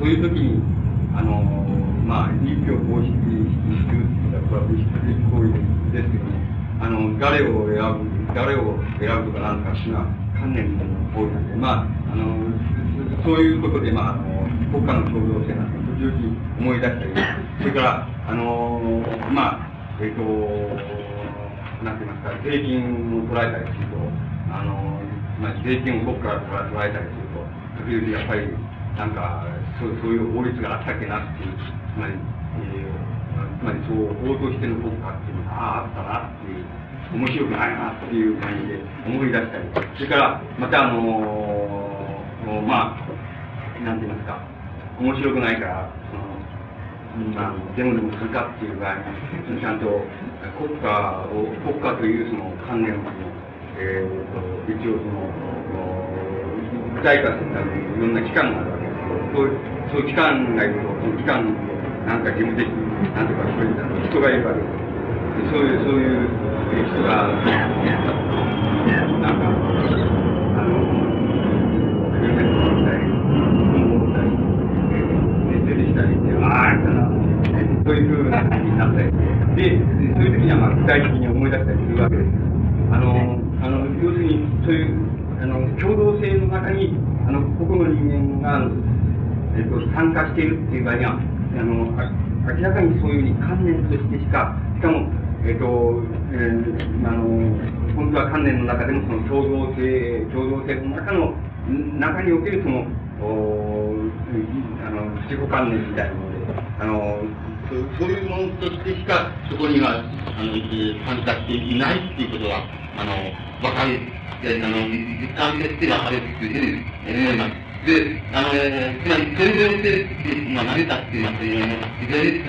そういう時に、あの、まあ、一票行使するってこれは物質的行為ですけども、あの、誰を選ぶ、誰を選ぶとかなんかっていうのは観念の行為なんで、まあ、あの、そういうことで、まあ、あの、国家の共同性なんか時々思い出したり、それから、あの、まあ、えっ、と、なんて言いますか、税金を捉えたりすると、あの、まあ、税金を国家から捉えたりすると、時々やっぱり、なんか、そうそういう法律があったっけなっていう、つまり、えー、つまりそう法としての国家っていうのがあったなっていう、面白くないなっていう感じで思い出したり、それからまたあのー、まあ、なんて言いますか、面白くないから、そのまあ、でもでもするかっていう場合に、ちゃんと国家を、国家というその観念を、えー、一応その、具体化するためにいろんな機関があるわけそういうそういう機関がいると、その機関なんか事務的に、なんとかそういう人がいるわけです。そういう、そういう人が、なんか、あの、ヘルメットをったり、本をったり、出てきたりして、ああ、いたな、そういうふうな感じになったりで、そういう時にはまあ具体的に思い出したりするわけです。あの、あの要するに、そういう、あの、共同性の中に、あの、個々の人間が、ええっと、参加しているっていう場合には、あの、明らかにそういうふうに観念としてしか、しかも、えっと、えー、あの、本当は観念の中でもその共同性、共同性の中の、中におけるその、おあの、自己観念みたいなもので、あの、そういうものとしてしか、そこには、あの、参加していないっていうことは、あの、わかる、あの、実感としてはあるというふうに思います。で、あの、つまり、それをして、まあ、何かって言いますと、いろいろ、いろいろ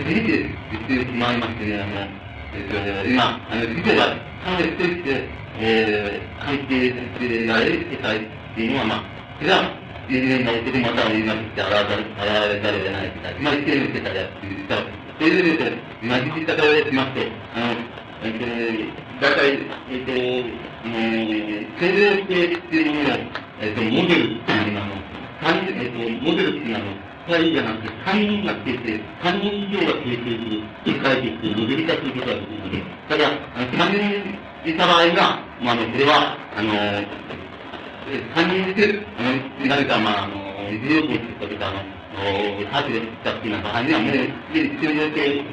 言ってまいりましてね、あの、えっと、今、あの、実は、関連して、えー、関係してられる世界っていうのは、まあ、それは、人間が男または今して現れたれじゃない世界、つまり、生の世界だって言ったわけです。そういう意味で、今、実施方をしますと、あの、えっと、大体、えっと、えー、生命系っていうのを、えっと、モデルっていうのは、えっ、と、モデルっていうのは、二人じゃなくて、三人が形成、三人以上が形成する世界としてモデル化することができるので、ただ、三人いた場合が、まあ、あの、これは、あの、三人で、あの、何か、まあ、あの、事業としてとか、あの、立てたっていう場合には、もう、必要によって、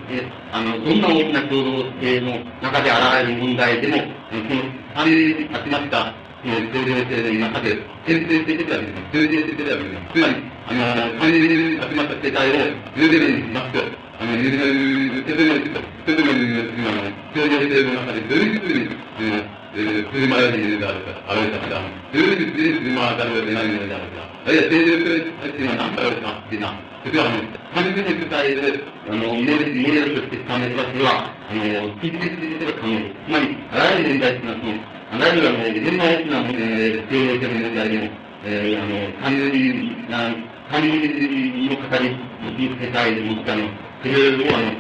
あの、どんな大きな共同性の中で現れる問題でも、その三人集まったつまり、あの、管理に集まった世界を10レベルにしますと、あの、10レベル、10レベル、10レベルの、あの、通常性の中でどういうふうに、えー、振る舞われているであるか、あるか、どういうふうに振る舞わざるを得ないのであるか、あるいは、定常性っていうのは何かあるかっていうのは、それは、あの、完全に世界で、あの、モデル、モデルとして考えれば、それは、あの、基準的に可能です。つまり、あらゆる年代っていうのは、その、あらゆるあの、現代的な、えー、経営的な問題でも、えー、あの、単純な、単純の語り、いう世界でもって、あの、それを、あの、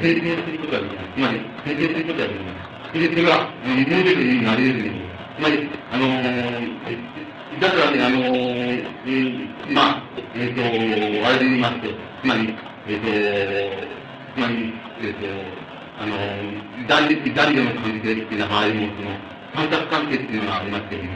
生成することができない。つまり、生成することができない。それで、それが、モデルになれるんです。つまり、あのー、だからね、あのー、えー、まあ、えっ、ー、と、あれで言いますと、つまり、えっ、ーと、つまり、えっ、ーと、あの、男女、男女の関係っていうのは、あれも、その、三角関係っていうのがありますけども、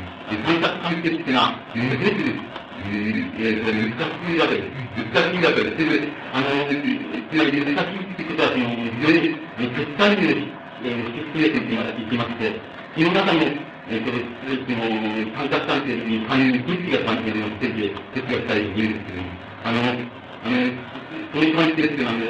三角関係っていうのは、すごく、えー、難しいわけです。難しいわけです。あの、難しいってことは、その、非常に極端に、えー、説明していきまして、その中の、えー、その、三角関係に関連に物理が関係の説明、説明したりするんですけども、あの、あの、そういう関係っていうのは、あの、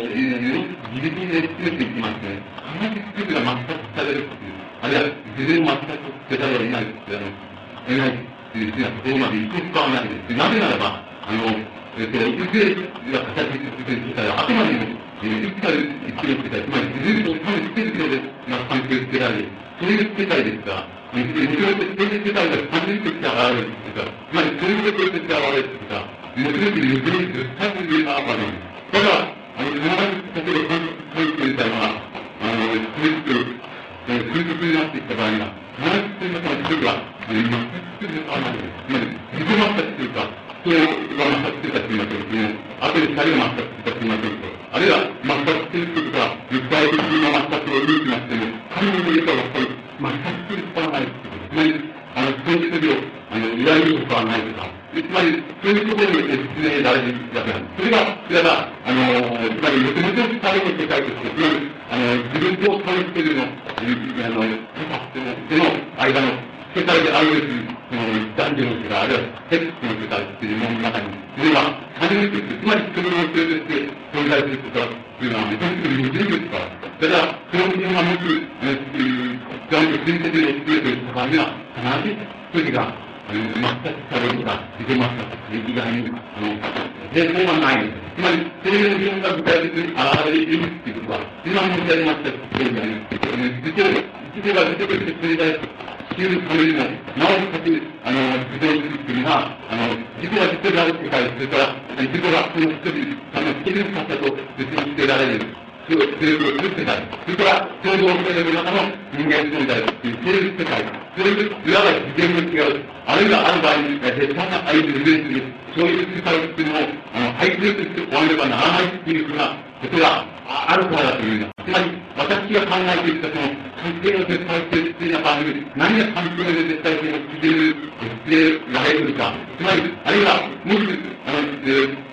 自力で説明していきますね、話すが全くされるっていう。あるいは自然全く出たらいないって、あの、いないっていうふうなところまで行く使わないです。なぜならば、あの、えっと、いずれが形作ってたら、あくまでも、えー、いつか言ってる世界、つまり自然と多分してるけど、な関係つけられる。そういう世界ですが、むしろそういう世界が完全的に現れるっていうか、つまりそういうことして現れるっていうか、もうすべて譲り絶対に言えなあかんだから、あの、必ず、例えば、関係みたいなのは、あの、すべて、えー、空腹になっていった場合には、必ずその中の一人が、えー、全くあの、つまり、自己抹殺というか、人が抹殺してたと言いましょう。その、後で二人が抹殺してたと言いましょうと。あるいは、抹殺してる人とか、肉体的な抹殺を許しなくても、神の家とやっぱり、抹殺するしかないってことつまり、あの、その一人を、あの、依頼ることはないとか、つまり、そういうこところに説明されているわけなんです。それが、いわば、あのー、つまり、もともと彼の世界として、つまり、あのー、自分と関係るの、あの、での間の世界であるべき、その、男女の世界、あるいはセックスの世界っていうものの中に、それは、初めて、つまり、それを通じて存在することというのは、めちゃくちゃ矛盾ですから。だから、その人が持つ、えー、男女親戚の全ての境には、必ず一人が、全くされるか、出てますか、歴代に、あの、抵抗がない。つまり、そういう自分が具体的に現れているっていうことは、今申し上げましたけれども、実は、実は出てくる繰り返す。知るためにも、なおかつ、あの、自動するっていうのは、あの、実は実がある世界、それから、実がその一人、あの、つける方と別に捨てられる。それを作ってたり、それから、共同性の中の人間存在っていう、そういう世界、それいわば次元の違う、あるいはある場合に、絶対な相手に連する、そういう世界っていうのを、あの、排除して終わればならないっていうふうなことがあるからだというのつまり、私が考えていたその、関係の絶対性っていうような場合に、何が関係の絶対性を実現、実現られるか、つまり、あるいは、もし、あの、えー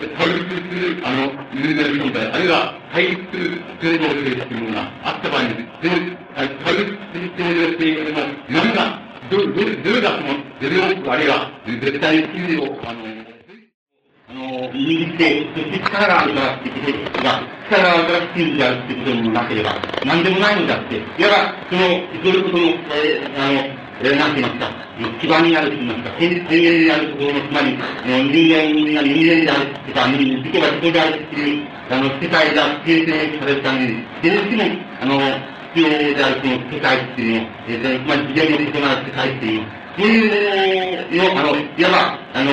対立する、あの、人間の存在、あるいは対立する性能性というものがあった場合に、対立する性能性の何が、ど、ど、どれがその、レベルオあるいは、絶対に給料、あの、あの、握って、そして力があるからっていうことが、力があるから真理であるっていうこともなければ、何でもないのだって。いわば、その、それこその、えー、あの、えー、なんて言いますか、基盤になると言いますか、天天元であるところの、つまり、あの人間が人間であるとか、人間が人であるっていう、あの、世界が形成されるために、どうしても、あの、必要であるという世界っていうのを、えー、まあ自然の異なる世界っていう、そういうのを、あの、いわば、あの、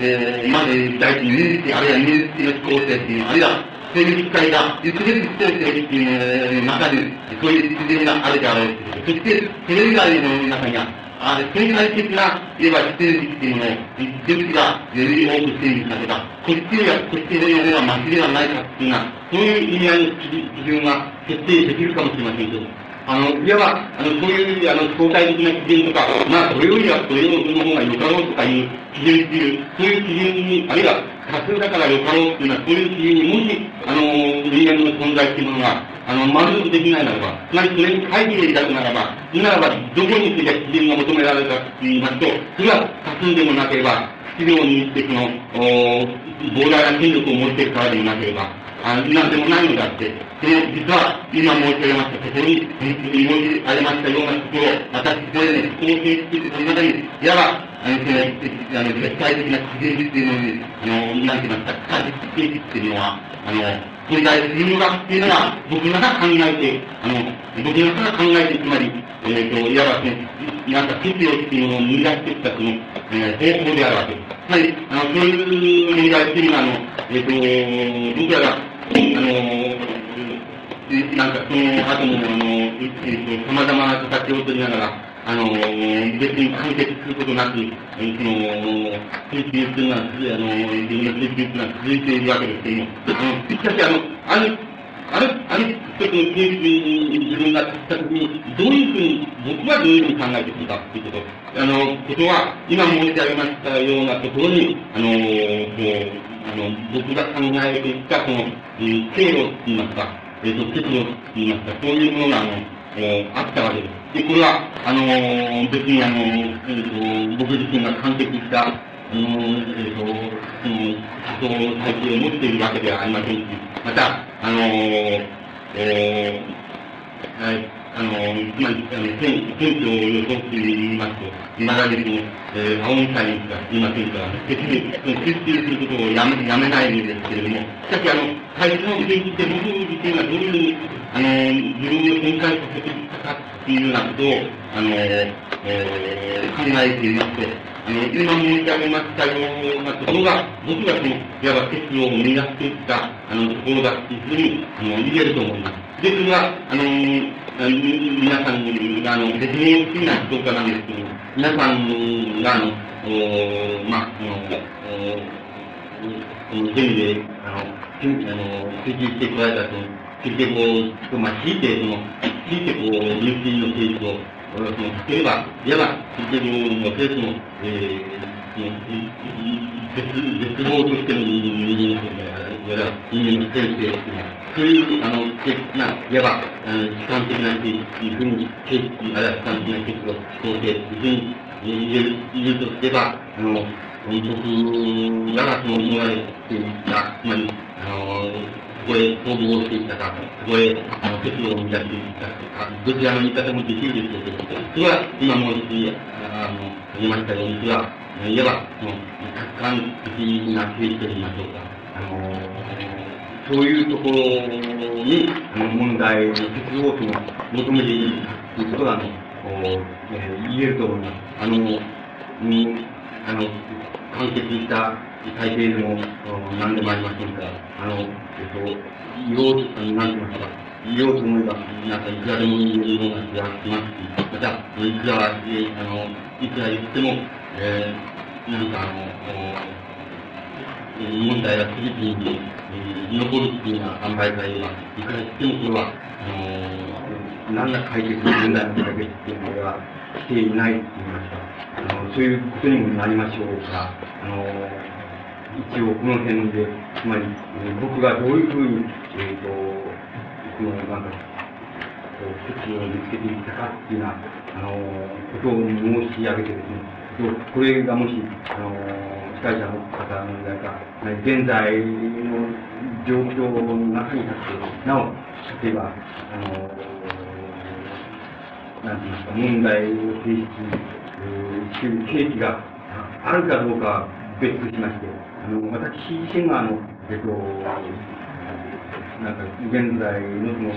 えー、今まで大事に技術、あるいは技術の飛行性っていうの、あるいは、そういう機会が、いつでも必要性っていう中で、そういう自然があるであろうそして、それ以外の中には、あ経済的な、いわば指定っていうのを、一時がより多く整理された。こっちは、こっちのような間違いはないかっていうのは、そういう意味合いの基準が決定できるかもしれませんけど、あの、いわば、あの、そういう、あの、相対的な基準とか、まあ、それよりはそれの方がよかろうとかいう基準っていう、そういう基準に、あるいは、多数だからよかろうっていうのは、そういう基準に、もし、あの、人間の存在っていうものが、あの、満足できないならば、つまりそれに会議でいたくならば、ならば、どこについて基準が求められるかって言いますと、それは多数でもなければ、質量にしてその、膨大な権力を持っているからでいなければ、あなんでもないのだって、その実は今申し上げましたところに、申し上げましたようなところ、私、これね、こう形式という中に、いわば、あの、その、あの、絶対的な基準っていうのに、あの、なんて言いますか、可実形っていうのは、あの、存在するのだっていうのが、僕らが考えて、あの、僕らが考えて、つまり、えっ、ー、と、いわばその、なんか、必要っていうのを見出してきた、その、えー、方法であるわけです。つまり、あの、そういう問題っていうのは、あの、えっ、ー、と、僕らが、あの、なんかその後も、あの、えっと、様々な形を取りながら、あの、別に完結することなく、その、研究っていうのは、あの、自分の研究っていうのは続いているわけですけども、あの、しかし、あの、ある、ある、ある一つの研究に自分が立ったときに、どういうふうに、僕はどういうふうに考えているかっていうこと、あの、ことは、今申し上げましたようなところに、あの、こう、あの、僕が考えていた、その、経路って言いますか、えっ、ー、と、結露って言いますか、そういうものが、あの、えー、あったわけです。で、これは、あのー、別にあの、えっ、ー、と、僕自身が完璧した、あの、えっ、と、その、思想体系を持っているわけではありませんし、また、あのえー、はいあの、まあ、あの、選選挙を予想して言いますと、いまだにその、えー、青木会員が言いませんから、決してその決定することをやめやめないんですけれども、しかし、あの、最初の政治って僕自身がどういうふう、あの、自分を展開させていたかっていうようなことを、あの、えー、考えていますと、あの、今申し上げましたようなところが、僕がその、いわば結論を生み出していった、あの、ところだっていうふうに、あの、言えると思います。で、それは、あの、皆さんが、あの、説明的な評価なんですけども、皆さんが、あの、おまあ、あの、おこの全で、あの、あの、追求してこられたと、それでこう、まあ、強いて、その、強いてこう、入金の性質を、その、例えば、いわば、それでも、それとも、えー、絶、絶望としての人間の、いわば、人間の先生っていうのは、そういう、あの、まあ、いわば、あの、主観的なっていうふうに、形式、あるいは主観的な形式を想定というふうに言える、言うとすれば、あの、僕らがその思われていた、つまり、あの、そこへ逃亡していったか、そこへ、あの、結論を生み出していったか、どちらの言い方もできるでしょうけど、それは、今申し、あの、言いましたように、それは、いわば、その、客観的な形式と言いましょうか、あの、そういうところに、あの、問題の結合と求めているということが、あの、えー、言えると思います。あの、に、あの、完結した体系でも、何でもありませんから、あの、えっと、言おうと、何て言いますか、言おうと思えば、なんかいくらでも言えるような気がしますし、また、いくら、えー、あの、いくら言っても、えー、なんかあの、問題が次々に、えー、残るっていうような考え方今、いくら言ってもこれは、あの、何ら解決問題の解決っていうのはしていないと言いますか、あのそういうことにもなりましょうが、あの一応この辺で、つまり、えー僕がどういうふうに、えっ、と、この、なんか、こう、説を見つけていったかっていうような、あのことを申し上げてですね、これがもし、あの司会者の方のなんか、現在の状況の中に立って、なお、例えば、あのなんていうんですか、問題を提出えーする契機があるかどうかは別としまして、の、私自身が、あの、えっと、なんか、現在のその、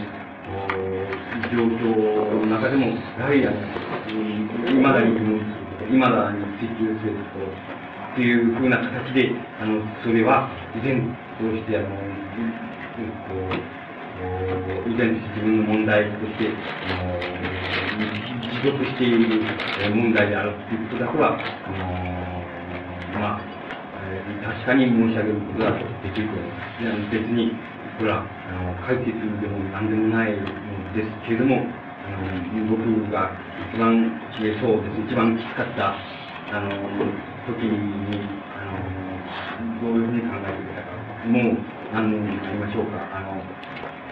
状況の中でも、やはり、あの、いまだに疑問いまだに追求すると、っていうふうな形で、あの、それは、依然として、あの、うんと、お依然として自分の問題として、あの、持続している問題であるということだけは、あのまあ、確かに申し上げることができると思います。いや別に、これは、あの、解決でも何でもないのですけれども、あの、僕が一番、えそうです、一番きつかった、あの、時に、あの、どういうふうに考えていたか、もう何年になりましょうか、あの、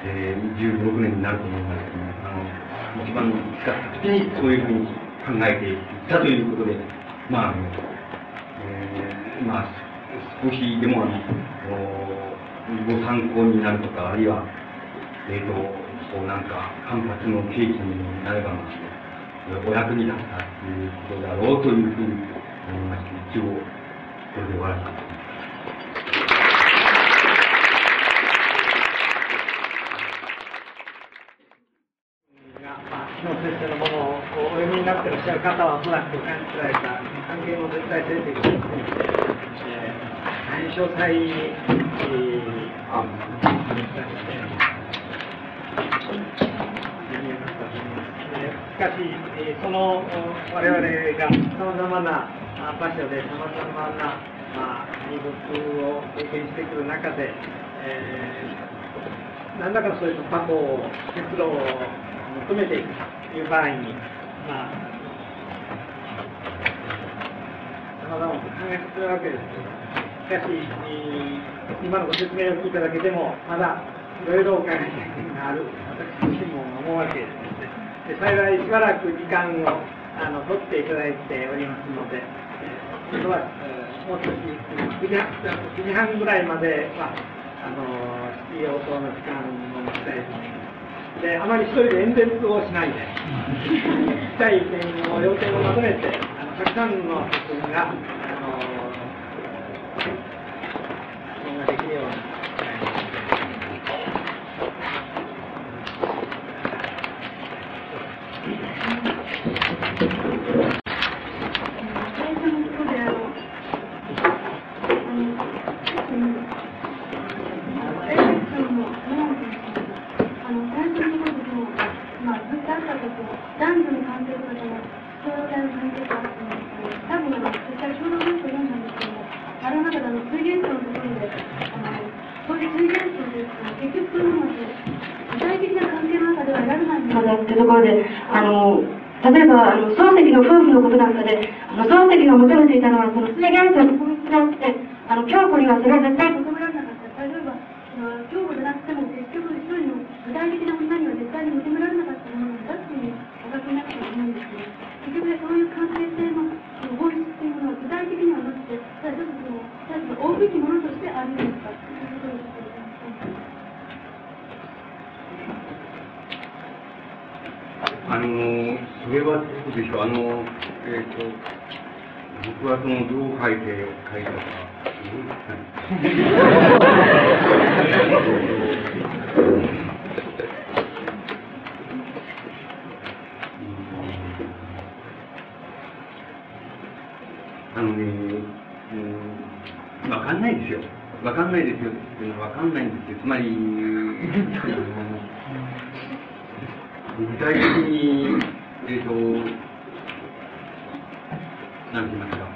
えー、16年になると思いますけども、あの、一番きつかった時にそういうふうに考えていったということで、まあ、あのえーまあ、少しでもあの、ご参考になるとか、あるいは、えっ、と、こうなんか、反発の契機になれば、まあお役に立ったということだろうというふうに思いまして、一応、これで終わらせていただきます。が、まあ、木野先生のものをお読みになってらっしゃる方はおそらく感じられた関係の絶対性ということですね。えー大変詳細に、えーしかし、えーその我々がさまざまな場所でさまざまな、まあ、異物を経験してくる中で、えー何らかのそういう突破口を、結露を求めていくという場合に、まあ、さまざまなこと考えてるわけですけど、しかし、えー今のご説明を聞いただけでも、まだいろいろお考えしたい点がある、私自身も思うわけですね。で幸いしばらく時間をあの取っていただいておりますので、えー、今度は、えーもう少し9時半9時半ぐらいまでは、あの質疑応答の時間を持ちたいと思います。で、あまり一人で演説をしないで、聞きたい点を、要点をまとめて、あのたくさんの職員が、あの質問ができるように最初のところであの、あの、うんエレクトンのノームあの、最初のところでも、まあ、ずっとあったこと、男女の関係とかでも、共同体の関係とかあっても、多分あの、実際共同文書読んだんですけども、あれの中であの、水元素のところで、あの、そういう水元素ですから、結局そういうものって、具体的な関係の中では選べないものだってところで、あの、例えば、あの、漱石の夫婦のことなんかで、あの、漱石が求めていたのは、その水元素の本質であって、あの、京子にはそれは絶対求められなかった。例えば、その京子でなくても、結局一人の具体的な女には絶対に求められなかったものなんだっていうお書きになったと思うんですけど、結局そう。いう関係性のその法律っていうものは具体的にはなくて、ただちょっとその、ただ追うべきものとしてあるんですかっていうことですけど、あのそれはどうでしょう、あの、えっ、と、僕はその、どう書いて、書いたか、わかんないですよ。わかんないですよっていうのはわかんないんですよ。つまり、具体的に、えっ、と、なんて言いますか、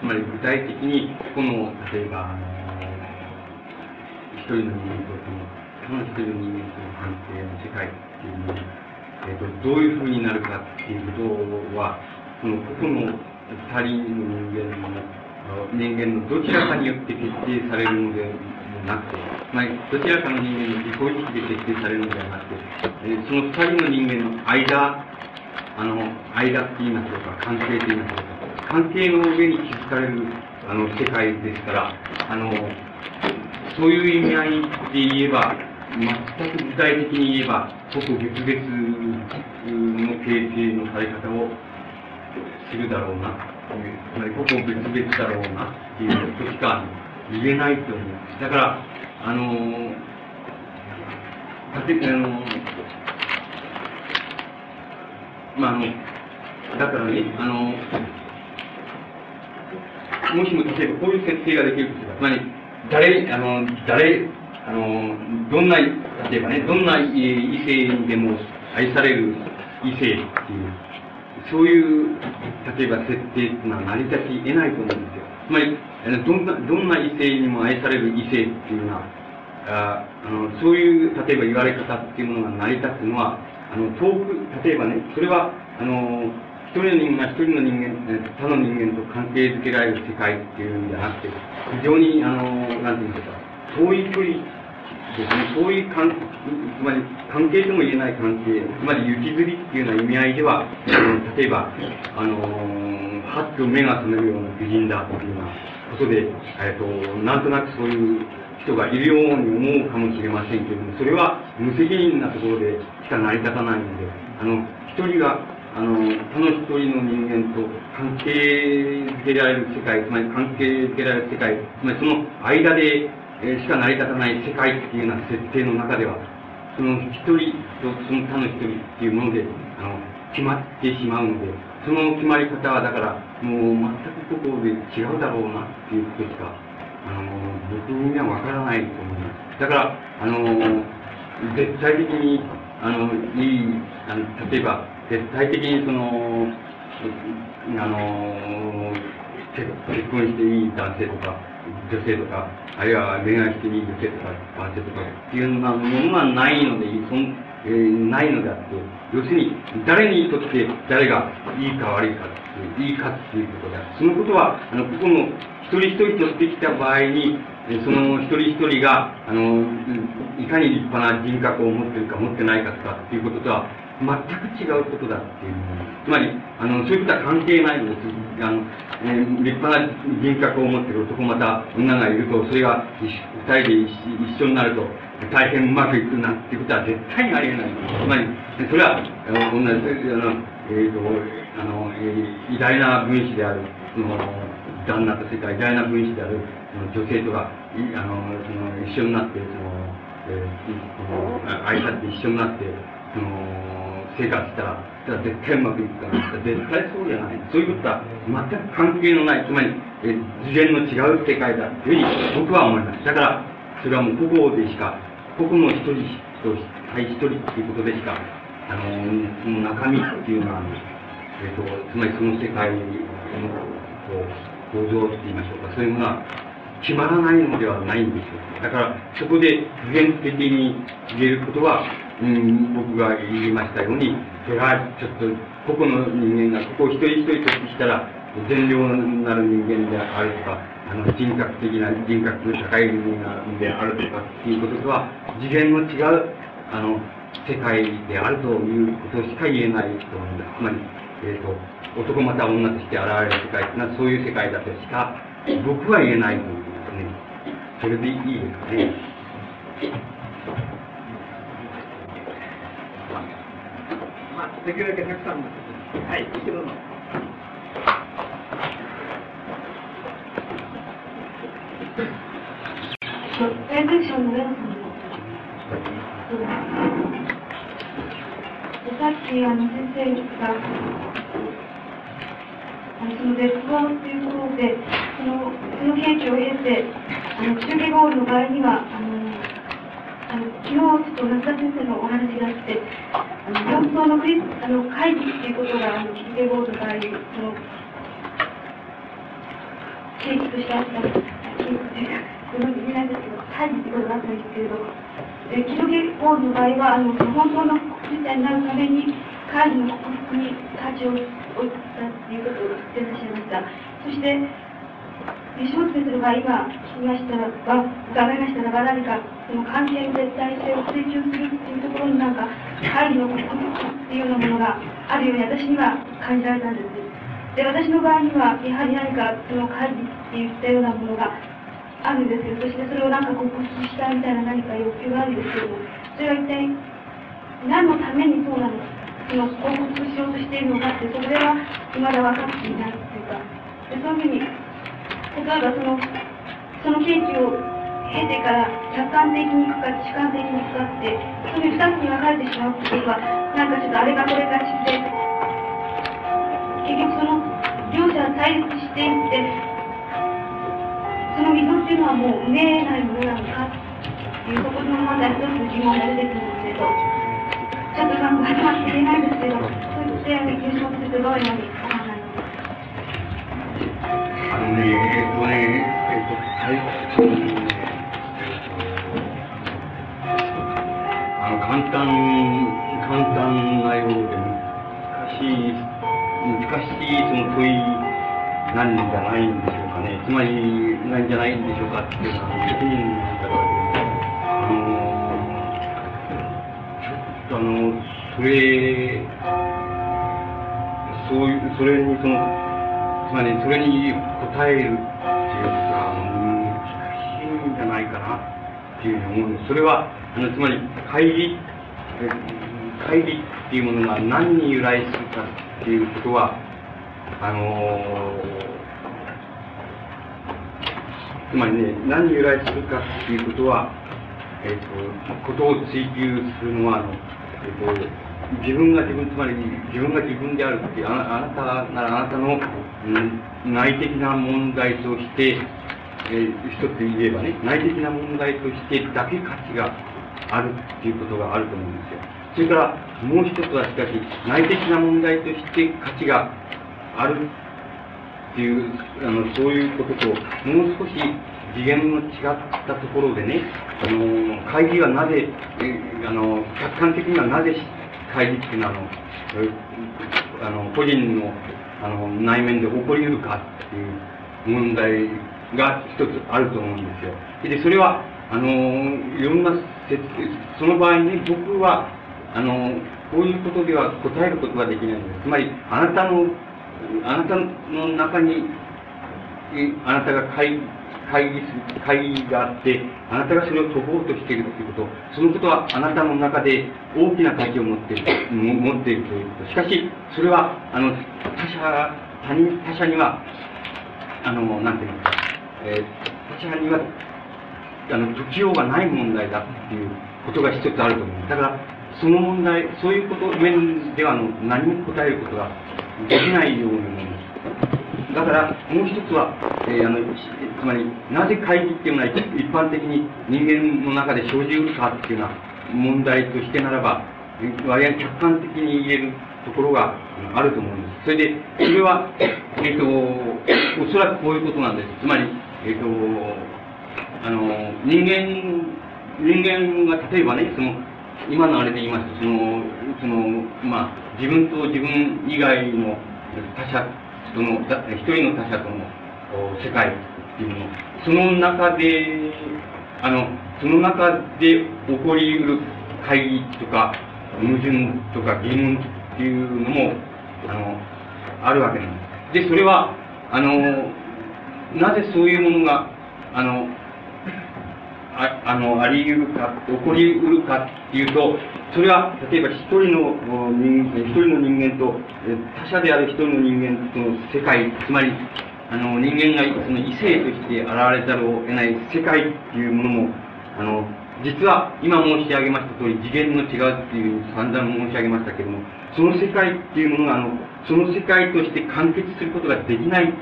つまり具体的に、この、例えば、一人の人間とその、その一人の人間との関係の世界っていうのを、えっ、と、どういうふうになるかっていうことは、その、個々の、二人の人間の、人間のどちらかによって決定されるのではなくて、まあ、どちらかの人間の自己意識で決定されるのではなくて、えーその二人の人間の間、あの、間って言いましょうか、関係って言いましょうか、関係の上に築かれる、あの、世界ですから、あの、そういう意味合いで言えば、全く具体的に言えば、個々別々の形成のされ方をするだろうな、つまり個々別々だろうなっていうことしか言えないと思います。だから、あの、たてあの、まあ、あの、だからね、あの、もしも例えばこういう設定ができると、つまり、誰、あの、誰、あの、どんな、例えばね、どんな異性にでも愛される異性っていう、そういう、例えば設定っていうのは成り立ち得ないと思うんですよ。つまり、どんな、どんな異性にも愛される異性っていうのは、ああのそういう、例えば言われ方っていうものが成り立つのは、あの、遠く、例えばね、それは、あの、一人の人間が一人の人間、他の人間と関係づけられる世界っていうんじゃなくて、非常に、あの、なんていうんですか、遠い距離ですね、そういう関つまり関係とも言えない関係、つまり行きずりっていうような意味合いでは、例えば、あのー、はっと目が覚めるような美人だっていうようなことで、えっと、なんとなくそういう人がいるように思うかもしれませんけれども、それは無責任なところでしか成り立たないので、あの、一人が、あの、他の一人の人間と関係づけられる世界、つまり関係づけられる世界、つまりその間で、しか成り立たない世界っていうような設定の中では、その一人とその他の一人っていうもので、あの、決まってしまうので、その決まり方はだから、もう全くここで違うだろうなっていうことしか、あの、僕にはわからないと思います。だから、あの、絶対的に、あの、いい、あの例えば、絶対的にその、あの、結結婚していい男性とか、女性とか、あるいは恋愛していい女性とか、男性とかっていうようなものがないので、そんえーないのであって、要するに、誰にとって誰がいいか悪いかっていう、いいかっていうことである。そのことは、あの、ここの一人一人とできた場合に、その一人一人が、あの、いかに立派な人格を持ってるか持ってないかとかっていうこととは、全く違うことだっていうつまり、あの、そういうことは関係ないのです。あの、えー立派な人格を持ってる男また女がいると、それが二人で一緒になると、大変うまくいくなんてことは絶対にありえない。つまり、それは、あの同じ、あの、えっ、と、あの、えー偉大な分子である、その、旦那とそれから偉大な分子である、その女性とか、あの、その、一緒になって、その、えーその愛さって一緒になって、その、生活したら、それは絶対うまくいくかな。絶対そうじゃない。そういうことは全く関係のない、つまり、え次元の違う世界だというふうに僕は思います。だから、それはもう個々でしか、個々の一人と対一人っていうことでしか、あの、その中身っていうのは、えっ、と、つまりその世界の、こう、構造って言いましょうか、そういうものは決まらないのではないんですよ。だから、そこで普遍的に言えることは、うん、僕が言いましたように、それはちょっと、個々の人間が、ここ一人一人としたら、善良なる人間であるとか、あの人格的な、人格の高い人間であるとかっていうこととは、次元の違う、あの、世界であるということしか言えないと思うんです。つまり、えっ、と、男また女として現れる世界というのはそういう世界だとしか、僕は言えないと思うんですね。それでいいですかね。まあ、できるだけたくさんの。はい、一度の。プレゼンテーションの上野さんさっきあの先生があのその絶望っていうところでそのその研究を経てあの中継ゴールの場合にはあのあの昨日ちょっと夏田先生のお話があってあの4層のクリあの会議っていうことがあの中継ゴールの場合その形式としてあった形式というかご存知ないんですけど会議ってことがあったんですけれどえー、記録ゴールの場合はあの本当のクリスチャンになるために会議の克服に価値を置いたっていうことを言ってらっしゃいました。そして、吉本先生が今聞きましたらば、伺いましたらば、何かその関係絶対性を追求するっていうところになんか、会議の国っていうようなものがあるように私には感じられたんです。で、私の場合には、やはり何かその会議って言ったようなものがあるんですけど、そしてそれをなんか克服したみたいな何か欲求があるんですけども、それは一体何のためにそうなのその克服しようとしているのかって、それは未だ分かっていないっていうか、でそういうふうに、例えばその、そのケーキを経てから客観的に行くか主観的に行くかって、そういう二つに分かれてしまうっていうことは、なんかちょっとあれかこれかして、結局その両者は対立していって、その溝っていうのはもう見えないものなのかっていうところのまだ一つ疑問が出てくるんですけど、ちょっとなんか始まって言えないんですけど、そういった優勝するとどういうふうにお考えあのね、えっとね、えっと、最初あの、簡単、簡単なようで難しい、難しいその問いなんじゃないんでしょうかね。つまり、なんじゃないんでしょうかっていうのは、難しいんだから、あの、ちょっとあの、それ、そういう、それにその、つまりそれに答えるっていうことは、難しいんじゃないかなっていうふうに思うんです。それは、あの、つまり、会議、会議っていうものが何に由来するかっていうことは、あのつまりね、何に由来するかっていうことは、えっ、ー、と、ことを追求するのは、あの、えっ、ー、と、自分が自分、つまり自分が自分であるって、ああなたならあなたの、うん、内的な問題として、えー、一つ言えばね、内的な問題としてだけ価値があるっていうことがあると思うんですよ。それからもう一つはしかし、内的な問題として価値があるっていう、あの、そういうことと、もう少し次元の違ったところでね、あの、会議はなぜ、あの、客観的にはなぜ会議っていうのは、あの、個人の、あの、内面で起こり得るかっていう問題が一つあると思うんですよ。で、それは、あの、いろんな、その場合に僕は、あの、こういうことでは答えることができないんです。つまり、あなたのあなたの中に、あなたが会会議する、会議があって、あなたがそれを解こうとしているということ、そのことはあなたの中で大きな価値を持っている、持っているということ。しかし、それは、あの、他者、他人、他者には、あの、なんていうのか、えー、他者には、あの、解きようがない問題だっていうことが一つあると思う。だから、その問題、そういうこと面ではあの何も答えることができないように思います。だから、もう一つは、えー、あの、つまり、なぜ会議っていうのは一般的に人間の中で生じるかっていうような問題としてならば、割合客観的に言えるところがあると思うんです。それで、それは、えっ、ー、と、おそらくこういうことなんです。つまり、えっ、ー、と、あの、人間、人間が例えばね、その、今のあれで言いますと、その、その、まあ、自分と自分以外の他者その、一人の他者との世界っていうものその中で、あの、その中で起こり得る会議とか、矛盾とか疑問っていうのも、あの、あるわけなんです。で、それは、あの、なぜそういうものが、あの、ああの、あり得るか、起こり得るかっていうと、それは、例えば一人の人一人の人間と、他者である一人の人間との世界、つまり、あの、人間がその異性として現れざるを得ない世界っていうものも、あの、実は今申し上げました通り次元の違うっていう散々申し上げましたけども、その世界っていうものが、あの、その世界として完結することができない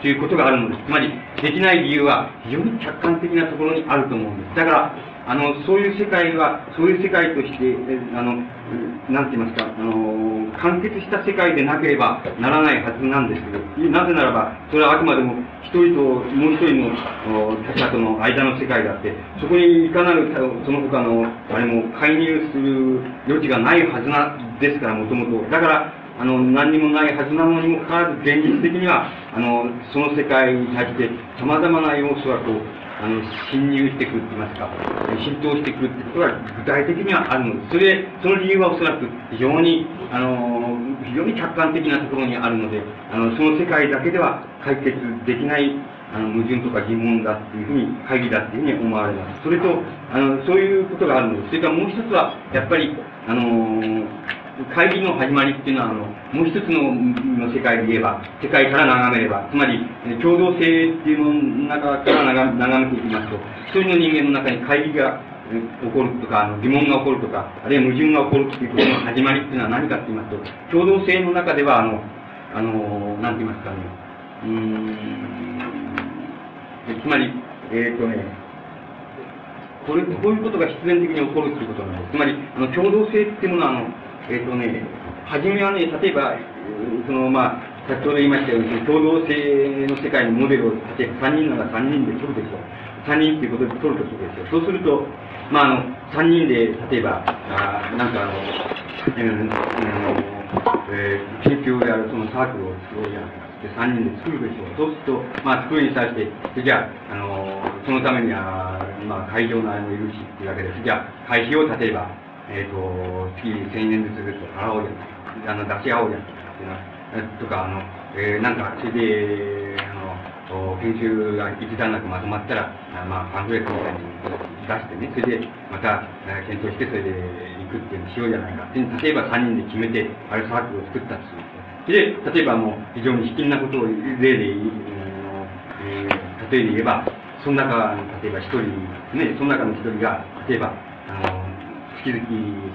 ということがあるのです。つまり、できない理由は非常に客観的なところにあると思うんです。だから、あの、そういう世界は、そういう世界として、あの、なんて言いますか、あの、完結した世界でなければならないはずなんですけど、なぜならば、それはあくまでも一人ともう一人の他者との間の世界であって、そこにいかなるその他の、あれも介入する余地がないはずな、ですから、もともと。だから、あの、何にもないはずなのにもかかわらず、現実的には、あの、その世界に対して、様々な要素がこう、あの、侵入してくると言いますか、浸透してくるってことが具体的にはあるのです。それ、その理由はおそらく非常に、あの、非常に客観的なところにあるので、あの、その世界だけでは解決できないあの、矛盾とか疑問だっていうふうに、会議だっていうふうに思われます。それと、あの、そういうことがあるのです。それからもう一つは、やっぱり、あの、会議の始まりっていうのは、あの、もう一つのの世界で言えば、世界から眺めれば、つまり、共同性っていうのの中から眺めていきますと、一人の人間の中に会議が起こるとか、あの疑問が起こるとか、あるいは矛盾が起こるっていうことの始まりっていうのは何かって言いますと、共同性の中では、あの、あの、なんて言いますかね、うん、つまり、えっ、ー、とね、これ、こういうことが必然的に起こるということなんです。つまり、あの、共同性っていうものは、あの、えっ、ー、とね、初めはね、例えば、その、まあ、先ほど言いましたように、共同性の世界のモデルを、例えば3人なら3人で取るでしょう。3人っていうことで取るとするですよ。そうすると、まあ、あの、3人で、例えば、あなんかあの、えー、えー、研究をやるそのサークルを作ろうじゃないか。で3人で作るでしょう。そうすると、まあ、作るに際して、じゃあ、あの、そのためには、まあ、会場のあれもいるしっていうわけです。じゃあ、会費を例えば、えっ、ー、と、月1000円ずつずつ払おうや、あの、出し合おうや、っていうのは、とか、あの、えー、なんか、それで、あの、研修が一段落まとまったら、あまあ、パンフレットみたいに出してね、それで、また、検討して、それで行くっていうのしようじゃないかって。例えば3人で決めて、あれサークルを作ったとする。で、例えばもう非常に卑近なことを例で、えー、例えで言えば、その中例えば一人、ね、その中の一人が、例えば、あの、月々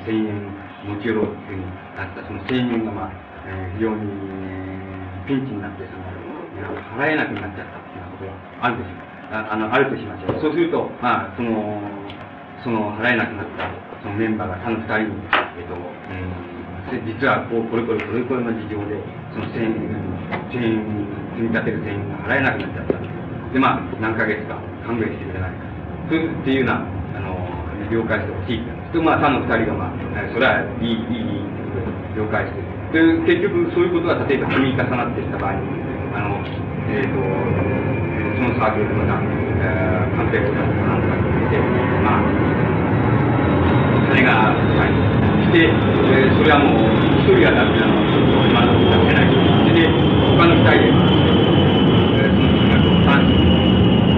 千円持ち寄ろうっていうになった、その千円がまあ、えー、非常にピンチになって、その、払えなくなっちゃったっていうことがあるでし。ああの、あるとしましょう。そうすると、まあ、その、その払えなくなったそのメンバーが他の二人に、えっ、ー、と、うん実はこうこれこれこれこれの事情で、その1000円、積み立てる1000円が払えなくなっちゃった。で、まあ、何ヶ月か勘弁してくれないか。っていうような、あの、了解してほしい。で、まあ、他の二人が、まあ、それはいい、いい、いい、了解してる。で、結局、そういうことが例えば積み重なっていった場合に、あの、えっ、ー、と、そのサークルでまた、えー、鑑定を出すかなんかして、まあ、金が、はい、で、えー、それはもう、一人がダメなの、ちょっと今の出せない。それで、他の二人で、えー、その金額を算出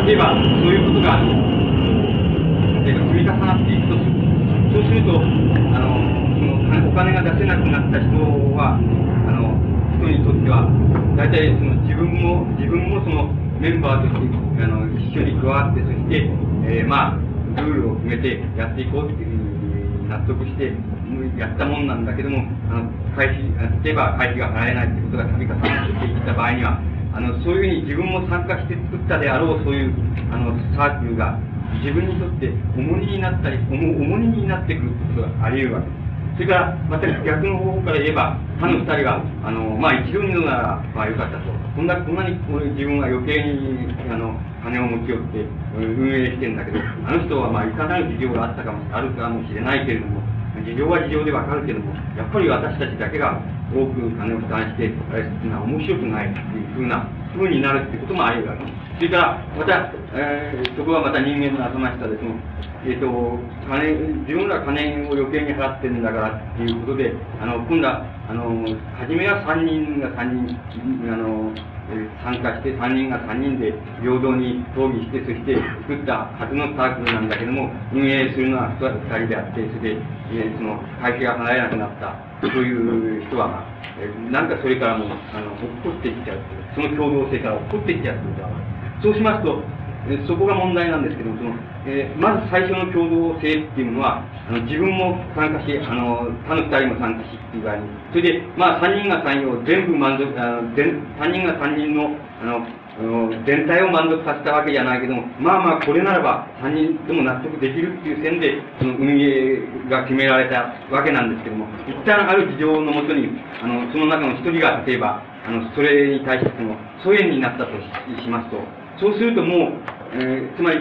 例えば、そういうことが、えば積み重なっていくとする。そうすると、あの、そのお金が出せなくなった人は、あの、人にとっては、大体その自分も、自分もそのメンバーとして、あの、一緒に加わって、そして、えー、まあ、ルールを決めてやっていこうっていうふうに納得して、やったもんなんだけども、あの、会費、例えば会費が払えないってことが度重なっていった場合には、あの、そういうふうに自分も参加して作ったであろう、そういう、あの、サークルが、自分にとって重荷になったり、重重荷になってくることがあり得るわけです。それから、また逆の方法から言えば、他の二人が、あの、まあ、一度二度なら、まあ、よかったと。こんな、こんなに自分は余計に、あの、金を持ち寄って運営してんだけど、あの人は、まあ、いかなる事情があったかも、あるかもしれないけれども、事情は事情でわかるけども、やっぱり私たちだけが多く金を負担して、あれっていうのは面白くないっていうふうな、ふうになるっていうこともあり得るわけです。それから、また、えー、そこはまた人間の頭しさですね。えっ、ー、と、金、自分ら金を余計に払ってるんだからっていうことで、あの、今度は、あの、初めは3人が3人、あの、参加して3人が3人で平等に討議してそして作ったはずのサークルなんだけども運営するのは2人であってそれで、えその会計が払えなくなったそういう人は、えなんかそれからもあの落っこっていっちゃうその共同性から落っこっていっちゃうということそうしますとえそこが問題なんですけど、その、えー、まず最初の共同性っていうのは、あの自分も参加し、あの、他の二人も参加しっていう場合に、それで、まあ三人が三人を全部満足、あの三人が三人の、あの、全体を満足させたわけじゃないけども、まあまあこれならば三人とも納得できるっていう線で、その運営が決められたわけなんですけども、一旦ある事情のもとに、あの、その中の一人が例えば、あの、それに対してその、疎遠になったとしますと、そうするともう、えー、つまり、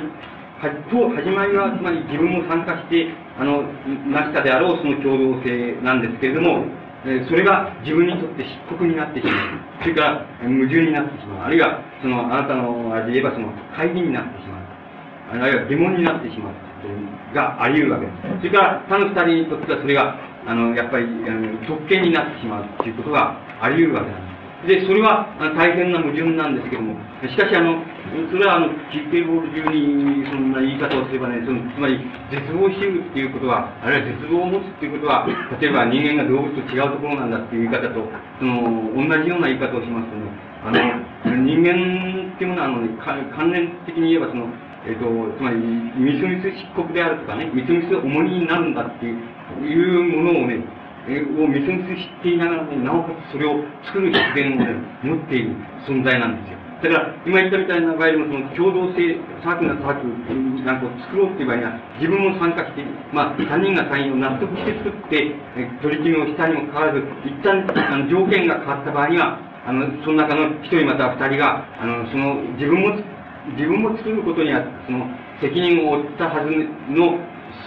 はと始まりは、つまり自分も参加して、あの、なしたであろうその共同性なんですけれども、えそれが自分にとって漆黒になってしまう。それから矛盾になってしまう。あるいは、その、あなたのあれで言えば、その、会議になってしまう。あるいは疑問になってしまうがあり得るわけです。それから他の二人にとってはそれが、あの、やっぱり、あの特権になってしまうということがあり得るわけなんです。で、それは大変な矛盾なんですけども、しかしあの、それはあの、キッケルボール中にそんな言い方をすればね、そのつまり絶望しうるっていうことは、あるいは絶望を持つっていうことは、例えば人間が動物と違うところなんだっていう言い方と、その、同じような言い方をしますとね、あの、人間っていうものはあの、ね、関連的に言えばその、えっ、と、つまり、みすみす漆黒であるとかね、みすみす重荷になるんだっていういうものをね、えをみすみす知っていながらね、なおかつそれを作る必然をね、持っている存在なんですよ。だから、今言ったみたいな場合でも、その共同性、サークルがサークルなんかを作ろうっていう場合には、自分も参加して、まあ、他人が他人を納得して作って、え取り決めをしたにもかかわらず、一旦、あの、条件が変わった場合には、あの、その中の一人または二人が、あの、その、自分も自分も作ることには、その、責任を負ったはずの、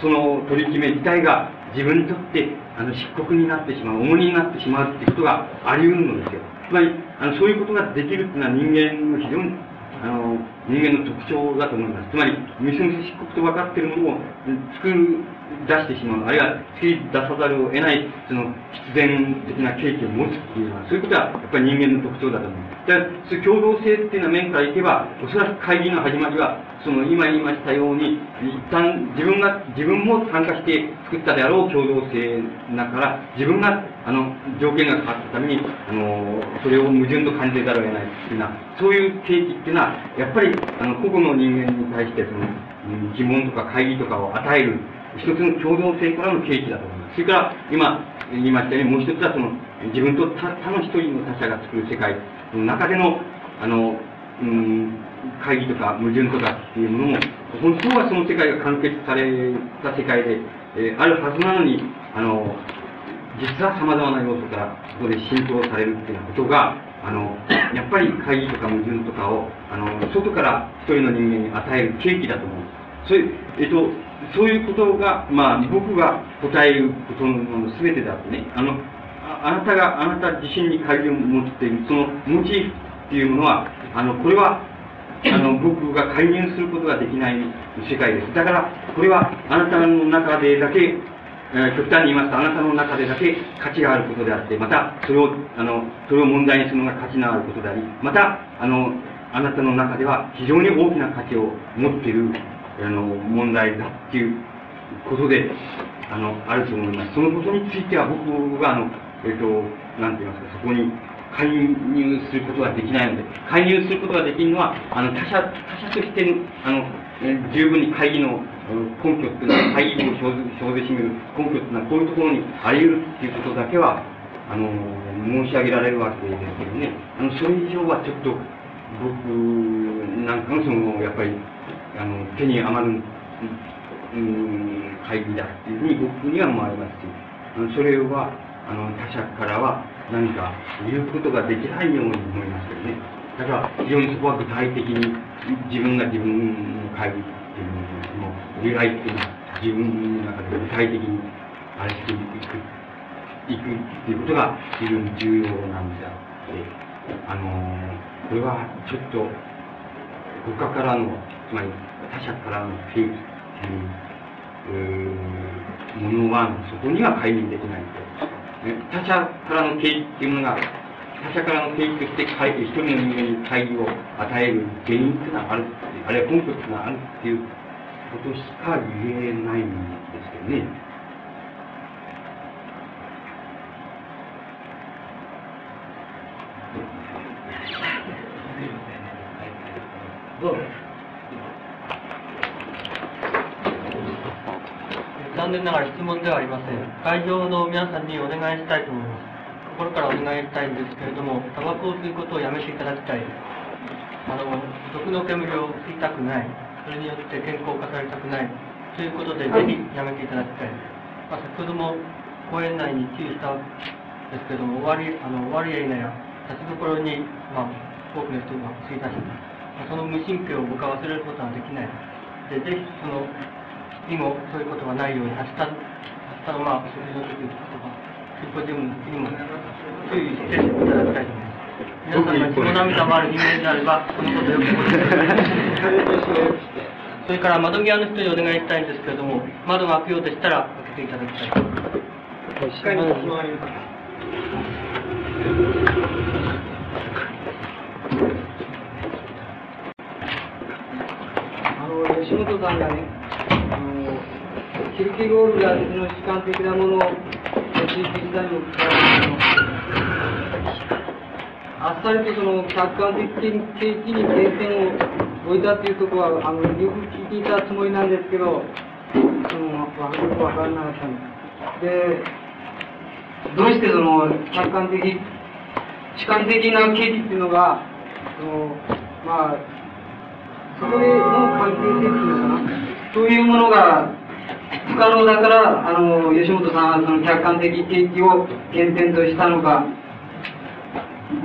その取り決め自体が自分にとって、あの、漆黒になってしまう、重荷になってしまうっていうことがあり得るのですよ。つまり、あの、そういうことができるっていうのは人間の非常に、あの、人間の特徴だと思います。つまり、みすみす漆黒と分かっているものを作り出してしまう、あるいは作り出さざるを得ない、その、必然的な経験を持つっていうのは、そういうことは、やっぱり人間の特徴だと思います。だから、そういう共同性っていうような面からいけば、おそらく会議の始まりは、その、今言いましたように、一旦自分が、自分も参加して作ったであろう共同性だから、自分が、あの、条件が変わったために、あの、それを矛盾と感じざるを得ないっていうのは、そういう契機っていうのは、やっぱり、あの、個々の人間に対して、その、疑問とか会議とかを与える、一つの共同性からの契機だと思います。それから、今、言いましたように、もう一つはその、自分と他他の一人の他者が作る世界の中での、あの、うん、会議とか矛盾とかっていうものも、本当はその世界が完結された世界で、えー、あるはずなのに、あの、実は様々な要素からここで浸透されるっていうことが、あの、やっぱり会議とか矛盾とかを、あの、外から一人の人間に与える契機だと思う。それ、えっと、そういうことが、まあ、僕が答えることの全てだってね、あの、あなたが、あなた自身に会議を持っている、そのモチーフっていうものは、あの、これは、あの、僕が介入することができない世界です。だから、これは、あなたの中でだけ、えー、極端に言いますと、あなたの中でだけ価値があることであって、また、それを、あの、それを問題にするのが価値のあることであり、また、あの、あなたの中では非常に大きな価値を持っている、あの、問題だっていうことで、あの、あると思います。そのことについては僕が、あの、えっ、ー、と、なんて言いますか、そこに介入することができないので、介入することができるのは、あの、他者、他者として、あの、十分に会議の根拠っていうのは、会議を生ぜしめる根拠っていうのは、こういうところにあり得るっていうことだけは、あの、申し上げられるわけですけどね、あの、それ以上はちょっと、僕なんかのその、やっぱり、あの、手に余る、うん、会議だっていうふうに僕には思われますし、あのそれは、あの、他者からは何か言うことができないように思いますけどね。だから、非常にそこは具体的に自分が自分の会議っていうのの由来っていうのは自分の中で具体的にあれしていく、いくっていうことが非常に重要なんであって、あのこれはちょっと他からの、つまり他者からの提起っていうものは、そこには介入できないと。他者からの提起っていうものが、他者からの提起として会議、一人の人間に会議を与える原因っていうのはあるあるいは根拠っていうのはあるっていうことしか言えないんですけどね。どう？残念ながら質問ではありません。会場の皆さんにお願いしたいと思います。心からお願いしたいんですけれども、タバコを吸うことをやめていただきたい。あの、毒の煙を吸いたくない。それによって健康化されたくない。ということで、ぜひやめていただきたい。まあ、先ほども公園内に注意したんですけれども、終わり、あの、終わりや否や、立ちどころに、まあ、多くの人が吸い出し、まあ、その無神経を僕は忘れることはできない。で、ぜひ、その、以後、そういうことがないように、明日、明日のまあ、食事の時とか、ご自分にも注意していただきたいと思います。皆さんが血の涙もある人間であれば、このことをよく覚えてください。それから窓際の人にお願いしたいんですけれども、窓が開くようでしたら開けていただきたい。しっかり決まりあの吉本さんがね、キルケゴールがその主観的なものを追ってきたにもかかわらずあっさりとその客観的景気に点々を置いたっていうところはあのよく聞いたつもりなんですけど、そのよくわからなかったんです。で、どうしてその客観的主観的な景気っていうのが、そのまあそれの関係性っていうのかな、そういうものが不可能だから、あの、吉本さんはその客観的景気を原点としたのか、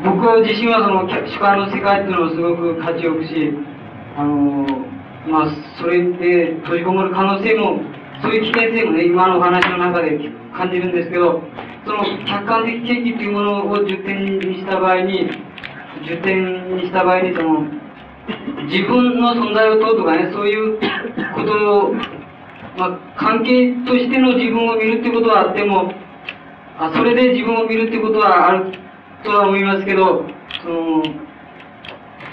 僕自身はその主観の世界っていうのをすごく価値よくし、あの、まあ、それで閉じこもる可能性も、そういう危険性もね、今のお話の中で感じるんですけど、その客観的景気っていうものを10点にした場合に、10点にした場合に、その、自分の存在を問うとかね、そういうことを、まあ、関係としての自分を見るってことはあっても、あそれで自分を見るってことはあるとは思いますけど、その、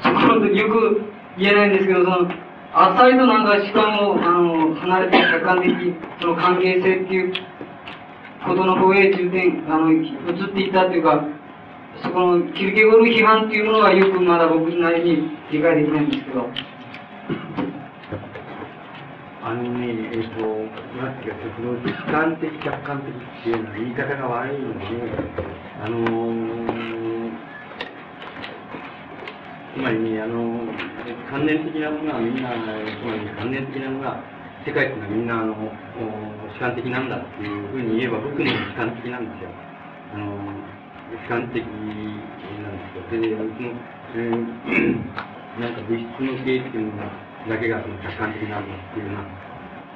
そよく言えないんですけど、その、あっさりとなんか主観を、あの、離れて客観的、その関係性っていうことの方へ重点、あの、移っていったっていうか、そこのキルケゴル批判っていうものはよくまだ僕なりに理解できないんですけど。あのね、えっ、と、なんていうか、その主観的、客観的っていうのは言い方が悪いので、あのーつまりね、あの、関連的なものはみんな、つまり関連的なものは、世界っていうのはみんな、あの、主観的なんだっていうふうに言えば、僕も主観的なんですよ。あの、主観的なんですよ。で、その、えーなんか物質の形っていうのが、だけがその客観的なんだっていうような、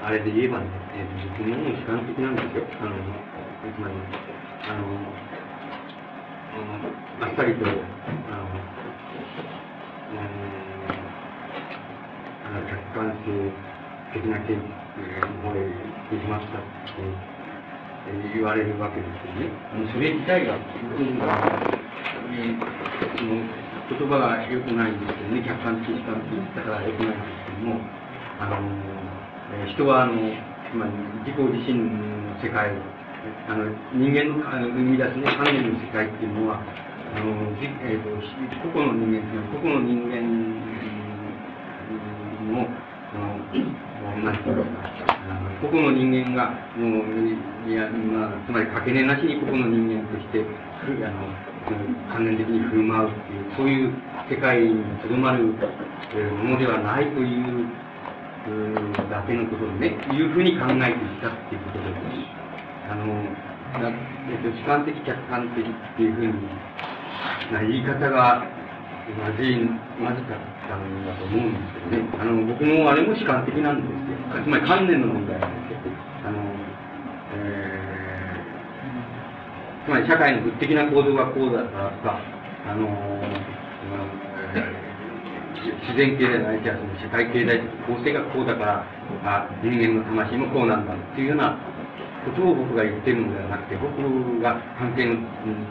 あれで言えばね、えー、僕も主観的なんですよ。あの、つまり、あの、あのあっさりと、あの、うんあの客観性的な見の方へ行きましたってえー言われるわけですよね。あのそれ自体が、僕が、えーその言葉が良くないんですけどね、客観的主観的言ったから良くないんですけども、あの、人はあの、つまり自己自身の世界、あの人間のあの生み出すね、観念の世界っていうのは、あのえー、と個々の人間というのは、個々の人間の、あの、もうなんていうんですか、あの個々の人間が、もう、いや、まあ、つまり、かけねなしに個々の人間として、あの、うん関連的に振る舞うっていう、そういう世界にとどまるえものではないという、だけのことでね、いうふうに考えていたっていうことで、あの、なえっと、主観的、客観的っていうふうにな言い方がまずい、まずかったんだと思うんですけどね。あの、僕もあれも主観的なんですよ。つまり観念の問題なんですよ。あの、えーつまり社会の物的な構造がこうだからとか、あの、えー自然経済の相手はその社会経済的構成がこうだから、あ人間の魂もこうなんだっていうようなことを僕が言ってるのではなくて、僕が関係の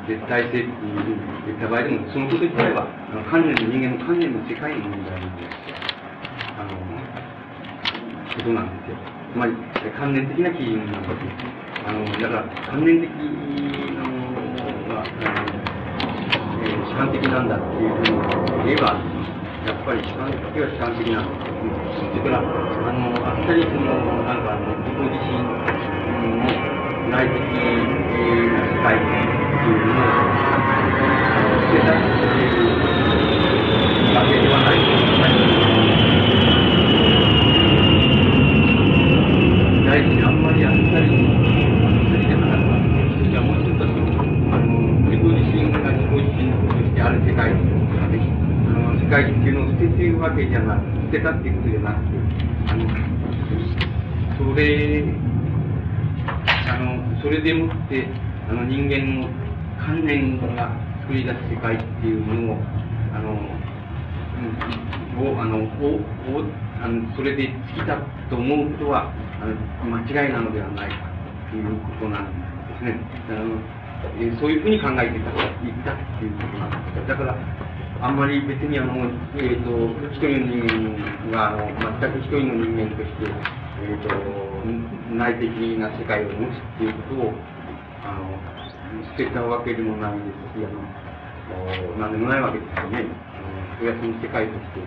絶対性っていうふうに言った場合でも、そのこと自体は、あの観念の人間の観念の世界の問題なんです。あの、ことなんですよ。つまり、え観念的な基準なんです。あの、だから、観念的なものは、あの、え主観的なんだっていうふうに言えば、やっぱり主観的は主観的なんですよ。だから、あの、あっさりその、なんかあの、自己自身の内的な世界っていうのを、あの、捨てたっていうわけではないと思います。大事にあんまりあっさり、あっさりじゃなかった。じゃあもうちょっと、あの、自己自身が自己自身としてある世界ができあの、世界っていうのを捨てているわけじゃなく、捨てたっていうことじゃなくて、あの、それ、あの、それでもって、あの人間の観念が作り出す世界っていうものを、あの、をあのおおあのそれで尽きたと思うことはあの間違いなのではないかということなんですね。あのえそういうふうに考えていたいたっていうことなんです。だからあんまり別にあの、えー、と一人の人間があの全く一人の人間として、えー、と内的な世界を持つっていうことをあの捨てたわけでもないですしあのお何でもないわけですよね。あのお休み世界として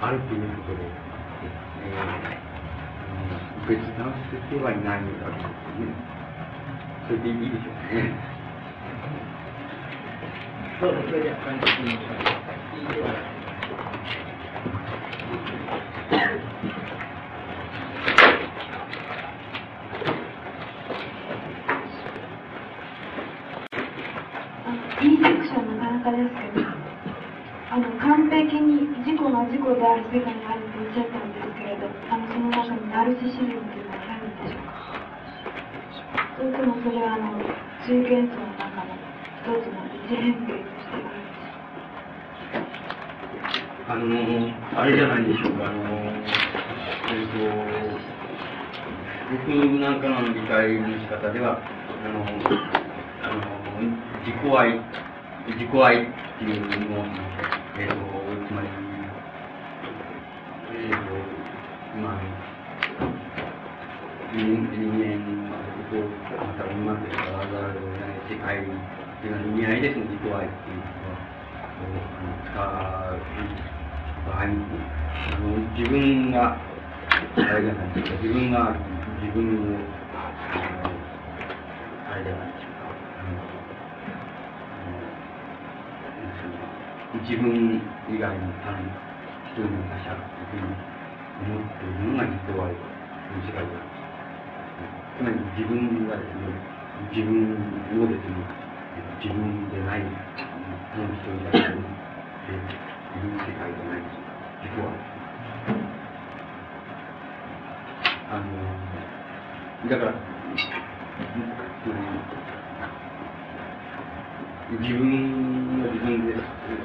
あるということで、えーあの別断してはいないわけですよね。それでいいでしょうかね。どうぞ、それでは感じてみましょう。あのいいセクションなかなかですけど、あの完璧に自己が自己である世界があるとおっしゃったんですけれど、あのその中にナルシシズムというのはあるんでしょうか。それともそれはあの中元層の中の一つの一変形としてあ。の、あれじゃないでしょうか、あの、えっ、と、僕なんかの理解の仕方では、あの、あの自己愛、自己愛っていうのを、えっ、と、つまり、えっ、と、まあ、人間のことをまたうまく使わざるを得ない世界にっていう意味合いでその自己愛っていうのをあの使う場合にあの自分があれじゃないですか自分が自分をあのあれじゃないですかあのあの自分以外の他の一人の他者というふうに思っているのが自己愛の世界だつまり自分がですね、自分をですね、自分でない、他の人だけでいる世界じゃない、自己は。あの、だから、自分が自分で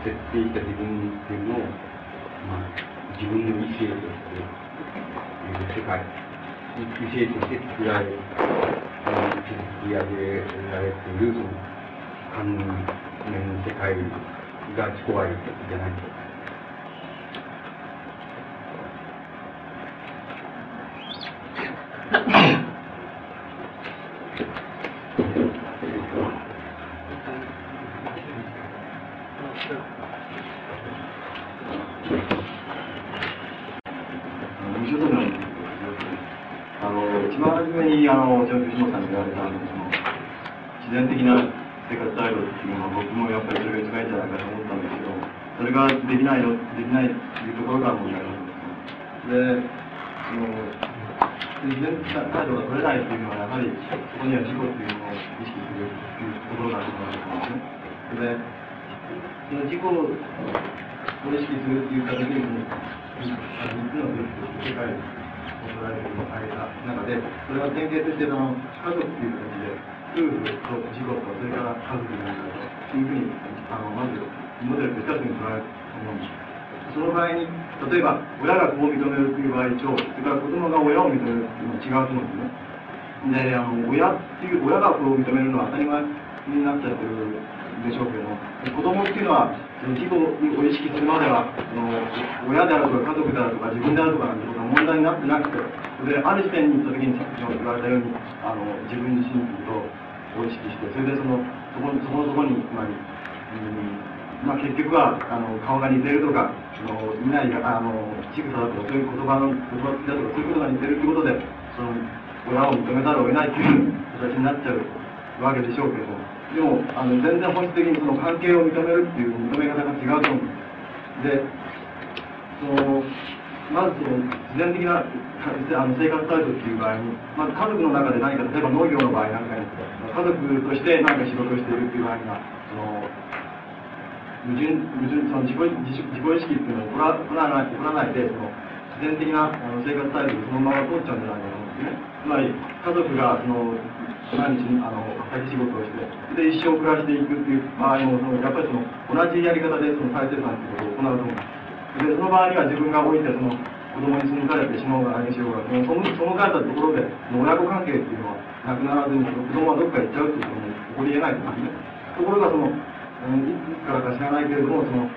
設定した自分っていうのを、まあ、自分の意志として世界。異性として作られ、あの作り上げられているその観念の世界が自己愛じゃないか。二所得のあの一番初めにあのうちの藤本さんに言われたあのその自然的な生活態度っていうのは僕もやっぱりそれが一番いいんじゃないかと思ったんですけどそれができないよできないっていうところが問題なんですねでその自然態度が取れないっていうのはやはりそこには自己っていうのを意識するっていうところがあると思うんですねでその自己を意識するって言った時に3つの世界を捉えている中で、それが典型としての家族っていう形で、夫婦と自己とそれから家族になるというふうにあのまずモデルとしてはそういうふうに捉える。その場合に、例えば親がこう認めるという場合と、それから子供が親を認めるというのは違うと思うんですね。で、あの親っていう、親がこう認めるのは当たり前になっちゃってるでしょうけども、子供っていうのは、自己を意識するまでは、その親であるとか家族であるとか自分であるとかなんてことが問題になってなくて、で、ある時点に行った時にさっき言われたように、あの自分自身とを意識して、それでその、そこそこのとこに、つまり、うんまあ、結局はあの顔が似てるとか、その見ないがあの仕草だとか、そういう言葉の言葉だとか、そういうことが似てるということで、その親を認めざるを得ないという形になっちゃうわけでしょうけど、でもあの全然本質的にその関係を認めるっていう認め方が違うと思うんです。で、そのまずその自然的なあの生活態度っていう場合に、まず家族の中で何か、例えば農業の場合なんかに、家族として何か仕事をしているっていう場合には、その矛盾、矛盾、その自己自己自己意識っていうのを起こらない起こらないで、その自然的なあの生活態度をそのまま通っちゃうんじゃないかと思うんですね。つまり、家族がその毎日あの畑仕事をしてで一生暮らしていくっていう場合もそのやっぱりその同じやり方でその再生産っていうことを行うと思うんですでその場合には自分が置いてその子供に住みかれてしまうが何しようがそのそのかれたところで親子関係っていうのはなくならずに子供はどっか行っちゃうっていうことも起こりえないと思うんですねところがそのいつからか知らないけれどもその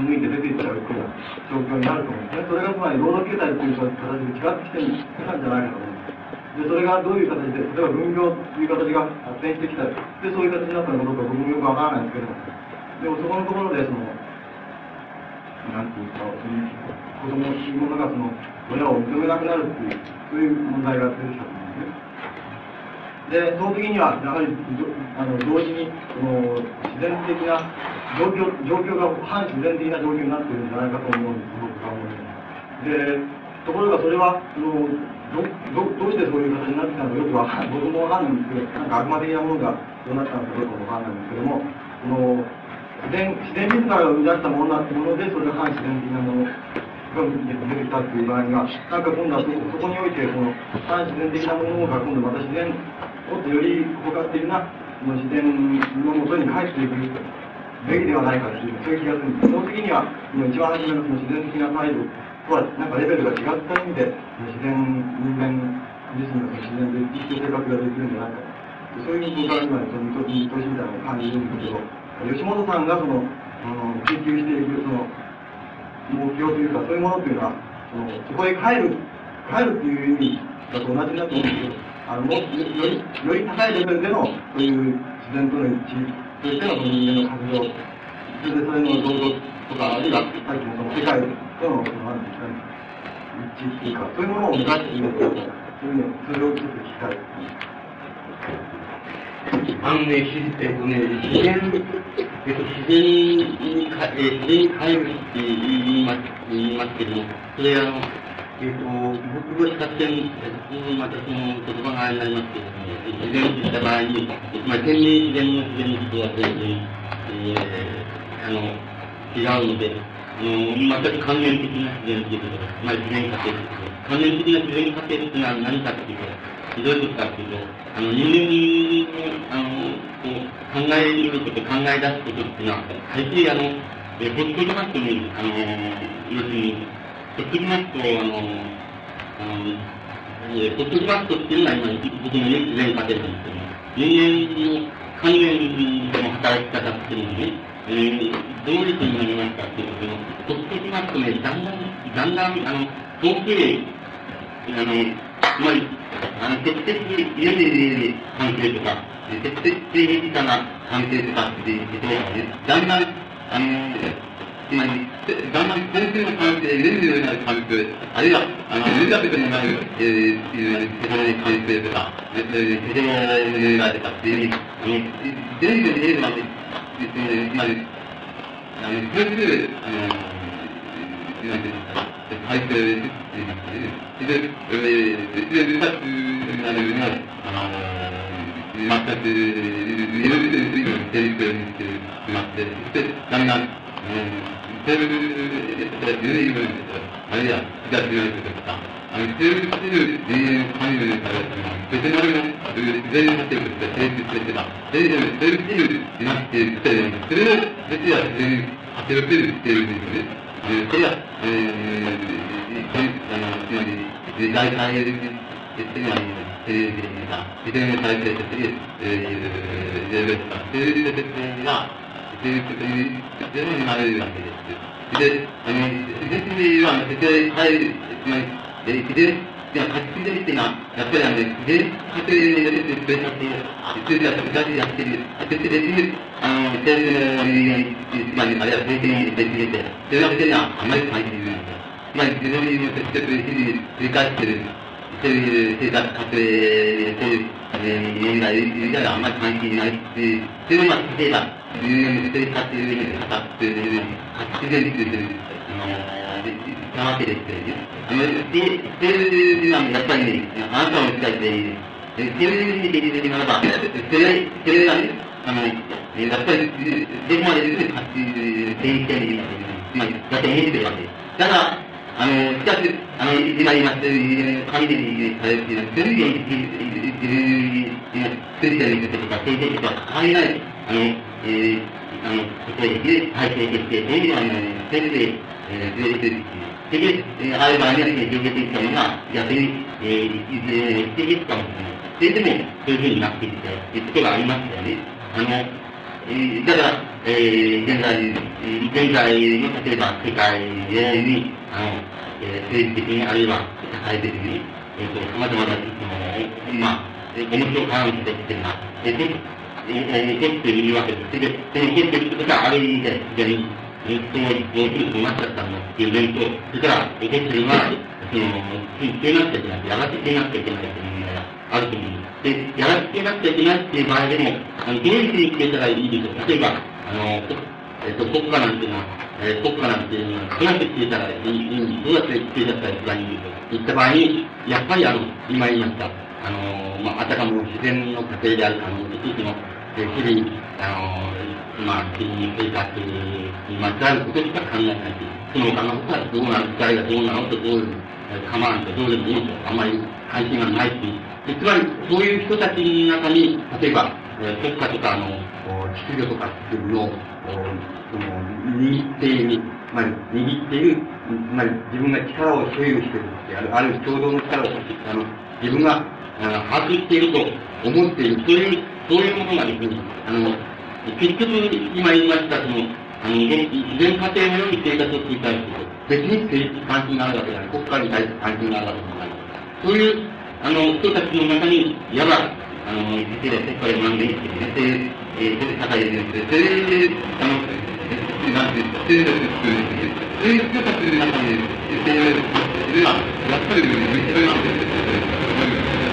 抜いて出ていっちゃうっていうな状況になると思うんですねそれがつまり労働形態っていう形で違ってきてきたんじゃないかと思うんですでそれがどういう形で、例えば分業という形が発展してきたで、そういう形になったのかどうか僕もよくわからないんですけど、でもそこのところで、その、なんていうか、その子供っていうものがその親を認めなくなるっていう、そういう問題が出てきたと思うんですね。で、その時には、やはりあの同時にその自然的な状況状況が反自然的な状況になっているんじゃないかと思うんです、僕は思います。で、ところがそれは、そのどどどうしてそういう形になってたのかよくわかん僕もわかんないんですけど、なんか悪魔的なものがどうなったのかどうかわかんないんですけども、この自然自然自らが生み出したものなもので、それが反自然的なものが出てきたっていう場合には、なんか今度はそそこにおいて、この反自然的なものが今度また自然、もっとより包括的なその自然のもとに帰っていくべきではないかという、そういう気がするんです。その時には、一番初めのその自然的な態度とはなんかレベルが違った意味で自然人間自身の自然で生きて生活ができるんじゃないかとそういう僕は今その見通しみたいなのを感じるんですけど吉本さんがそのあの研究していくその目標というかそういうものというのはそのそこへ帰る帰るっていう意味だと同じだと思うんですけどあのよりより高いレベルでのそういう自然との一致としての人間の活動それでそれの動動とか、あるいはさっきのその世界との、その、なんですかね、一致っていうか、そういうものを目指しているとそういうの、それをちょっと聞きたい。あのね、えっとね、自然、えっと、自然に、え、自然に帰るって言います、言いますけども、それあの、えっと、僕が使ってる、えっと、またその言葉があれになりますけども、自然って言った場合に、まあ、天然自然の自然とは全然、えー、あの、違うので、あの、全く関連的な自然ということです。まあ、自然過程です。関連的な自然過程というのは何かっていうと、どういうことかっていうと、あの、人間の、あの、こう、考えること、考え出すことっていうのは、大抵あの、えほっときますとね、あの、要するに、ほっときますと、あの、あの、えほっときますとっていうのは今、僕の自然過程なんですけど、人間の関連の働き方っていうのはね、えー、どういうふうになりますかっていうと、ほっときますとね、だんだん、だんだん、あの、統計、あの、つまり、あの、徹底的に家で関係とか、徹底的な関係とかっていうことがね、だんだん、あの、つまり、だんだん先生の関係、レベルになる関係、あるいは、あの、ルダベルになる、えー、セレ関係とか、セレが出たっていう、あの、全部見えるまで、つまり、あの、それぞれ、あの、ていうん。です、で、えー、で、ルダスなるのは、あの、全く、いろいろ、いろいろ、テレビを見てまって、そして、だんだん、テーブルで言うあるいは、たという意味で、語っている、自然という、あの、わけですけれども、で、いうやっぱりね、あなた使、いう意味で言ば、それ、それはね、あの、やっぱり、どこまで、ま、だって変るわけです。だ、あの、しかし、あの、今言います、で言う、そういう、う、そういう、う、そういう、う、そういう、う、そういう、う、そういう、う、えー、あの、そうですね、対象として、どういう、あの、ペンで、えー、上下で、それで、えー、ある場合には、ね、げていきたのが、逆に、えー、いずれをしていくかもしれない。それでも、そういうふうになっていきたということがありますよね。あの、えー、だから、えー、現在、現在の、例えば、世界に、あの、えー、政治的に、あるいは、社会的に、えっ、ー、と、ざまな、まあ、面白い関係として、まあ、えー يكفر الواحد يكفر بتاع عليه يعني يمكن المسألة يبدو تكرار يكفر الواحد في نفس الجنة يا غاتي في نفس الجنة あると思うんす。で、やらせてなくちゃいけないっていう場合でも、あの、原理に決めたらいいですよ。例えば、あの、えっ、ー、と、国家なんていうのは、えー、国家なんていうのは、どうやって決めたらいい、どうやって決めたらいいですか言った場合に、やっぱりあの、今言いました、あの、まあ、あたかも自然の過程である、あの、一ての日々、あの、まあ、国民生活にまつわることしか考えない。し、その他のことはどうなる、誰がどうなのとどう構わんとどうでもいいとあんまり関心がないし、つまりそういう人たちの中に、例えば、国家とかの秩序とかっていうのを、その、握っている、まあ、握っている、まあ、自分が力を所有しているある、ある共同の力を、あの、自分があ把握していると思っている、そういうそういうものがですね、あの、結局、今言いました、その、あの、自然家庭のように生活を繰り返すと、別に政治関心があるわけであな、国家に対して関心があるわけでない。そういう、あの、人たちの中に、いわば、あの、実は世界で学んでいって、で、えー、で、社会で勉強して、で、あの、なんていうんですか、生活を作るんですそういう人たちの中に、西洋で、やっぱり、めっちゃいますよね。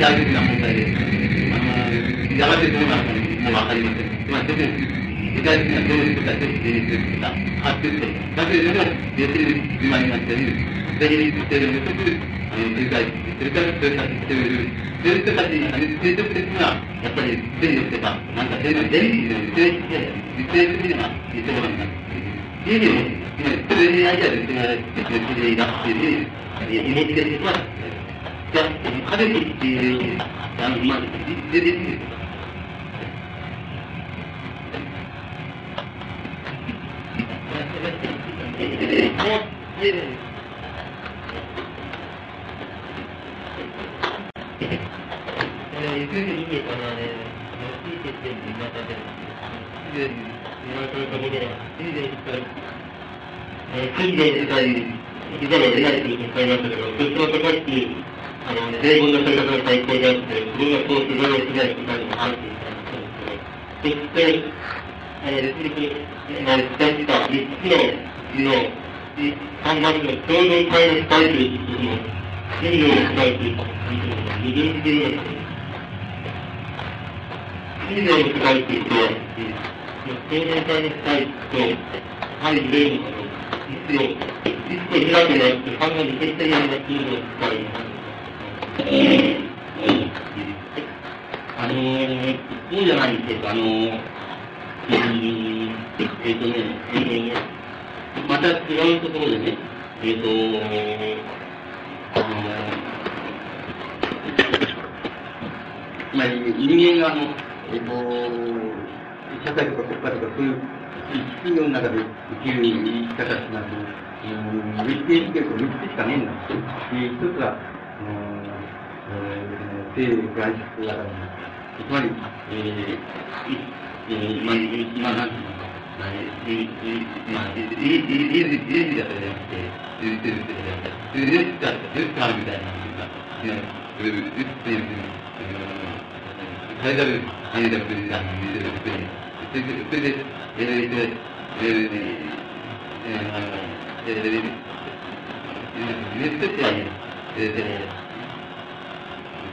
大な問題です。やがてどうなるかもかりません。まあ、具体的ないとか、現実発ると。だけれども、出てる自慢になったり、現実、あの、理解、から生活している。そういう人たち、的、やっぱり、制御とか、なんか、いうの、食べててい、あの、まあ、出て。いう、い英語の生活の最高であって、自分がそう非常に大きな一番にも入っていた。そして、えー、伝した3つの、の、3番の共同体の伝えていくのとも、の念を伝えていくことも、矛盾するのです。信念を伝えていくと、共同体の伝えと、対だの一個開くなって、考えて、先いの話すのを伝えます。あのー、そうじゃないんですけど、あのー、えー、えー、とね、えー、また違うところでね、えー、と、あのー、まあ、人間があの、えっ、と、社会とか国家とかそういう企業の中で生きる生き方ってなると、うん、3つ生きてると3つしかねえんだ。一つは、性外出型に、つまり、えー、えー、ま、今なんていうのか、まあ、えー、まあ、えー、えー、えー、えー、だったじゃなくて、えー、えー、えー、えー、えー、えー、えー、あるみたいな、えー、えー、えー、えー、最大で、えー、でも、えー、えー、それで、えー、えー、えー、あの、つま、えー、で、が、アピナシダタラっていうのが入ってます。で、ね、えー、で、で、テレビで言ったやつっていうのは、えー、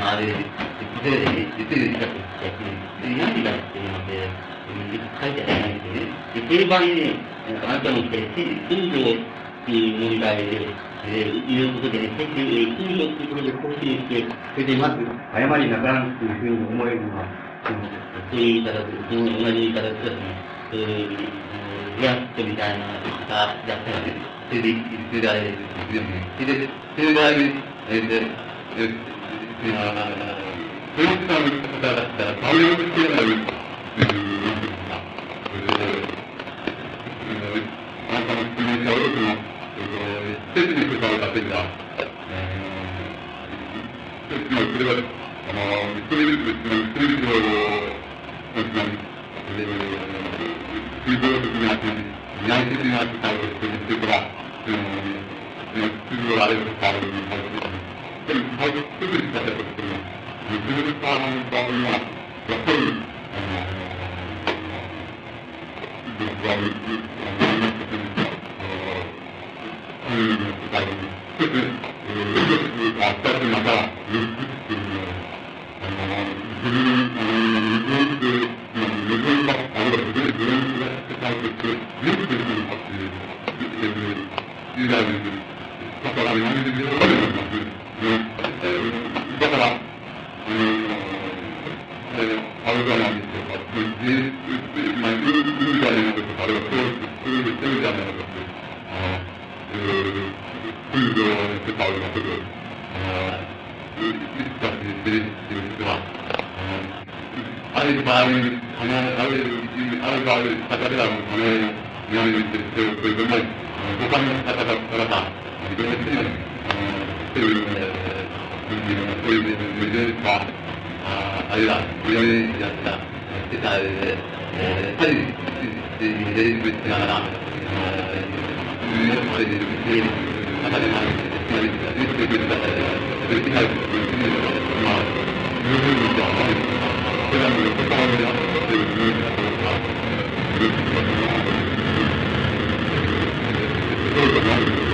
あれ、で、で、で、で、で、で、何がっていうので、書いてあるんですよね。で、定番にね、あなたの言って、運動っていう問題で、えー、いうことでね、最近、運動っていうことで更新して、それでまず、誤りなくらんっていうふうに思えるのは、そういう言い方で、同じ言い方でですね、そういう、リアットみたいな方だったらね、それで、それであれですよね。それで、それであれ、えー、で、えー、ったら、バイオルっていうのは、あなたの質問した多くの、施設に関わるだけが、えー、それは、あの、一人ずつ、一人ずつを、なんか、水道的な、内的な使いをしてるっていうか、その、水道あれを使う、でも、最初、すぐに使ったとしても、水道使う場合は、やっぱり、あの、僕は、あの、あの、うん、あの、一つ、うん、あっとまた、うん、っていうのは、あの、自分、あの、自分で、自分が、あれは自分が使うとして、全部できるかっていう、えー、時代です。だから、何でできるかと思います。だから、あの、えー、あれじゃないでしょうか。で、まあ、いるじゃないですか。あれはそう、そういうしてるじゃないですか。あの、えー、クイズを使うのすぐ、あの、したりしてるっていう人は、ある場合、ある、ある、ある場合、方では、この、南にしてる人を、そういう分類、五感の方々が、いろいろしてる、してる、そういう、メディアああれだ、これやった、してた、えー、パリで、メディアしながら、えー、それで、中でもある、つまり、出てくる方で、できないというまあ、十分じゃない。それはもう、他のであっていうふうなことが、ず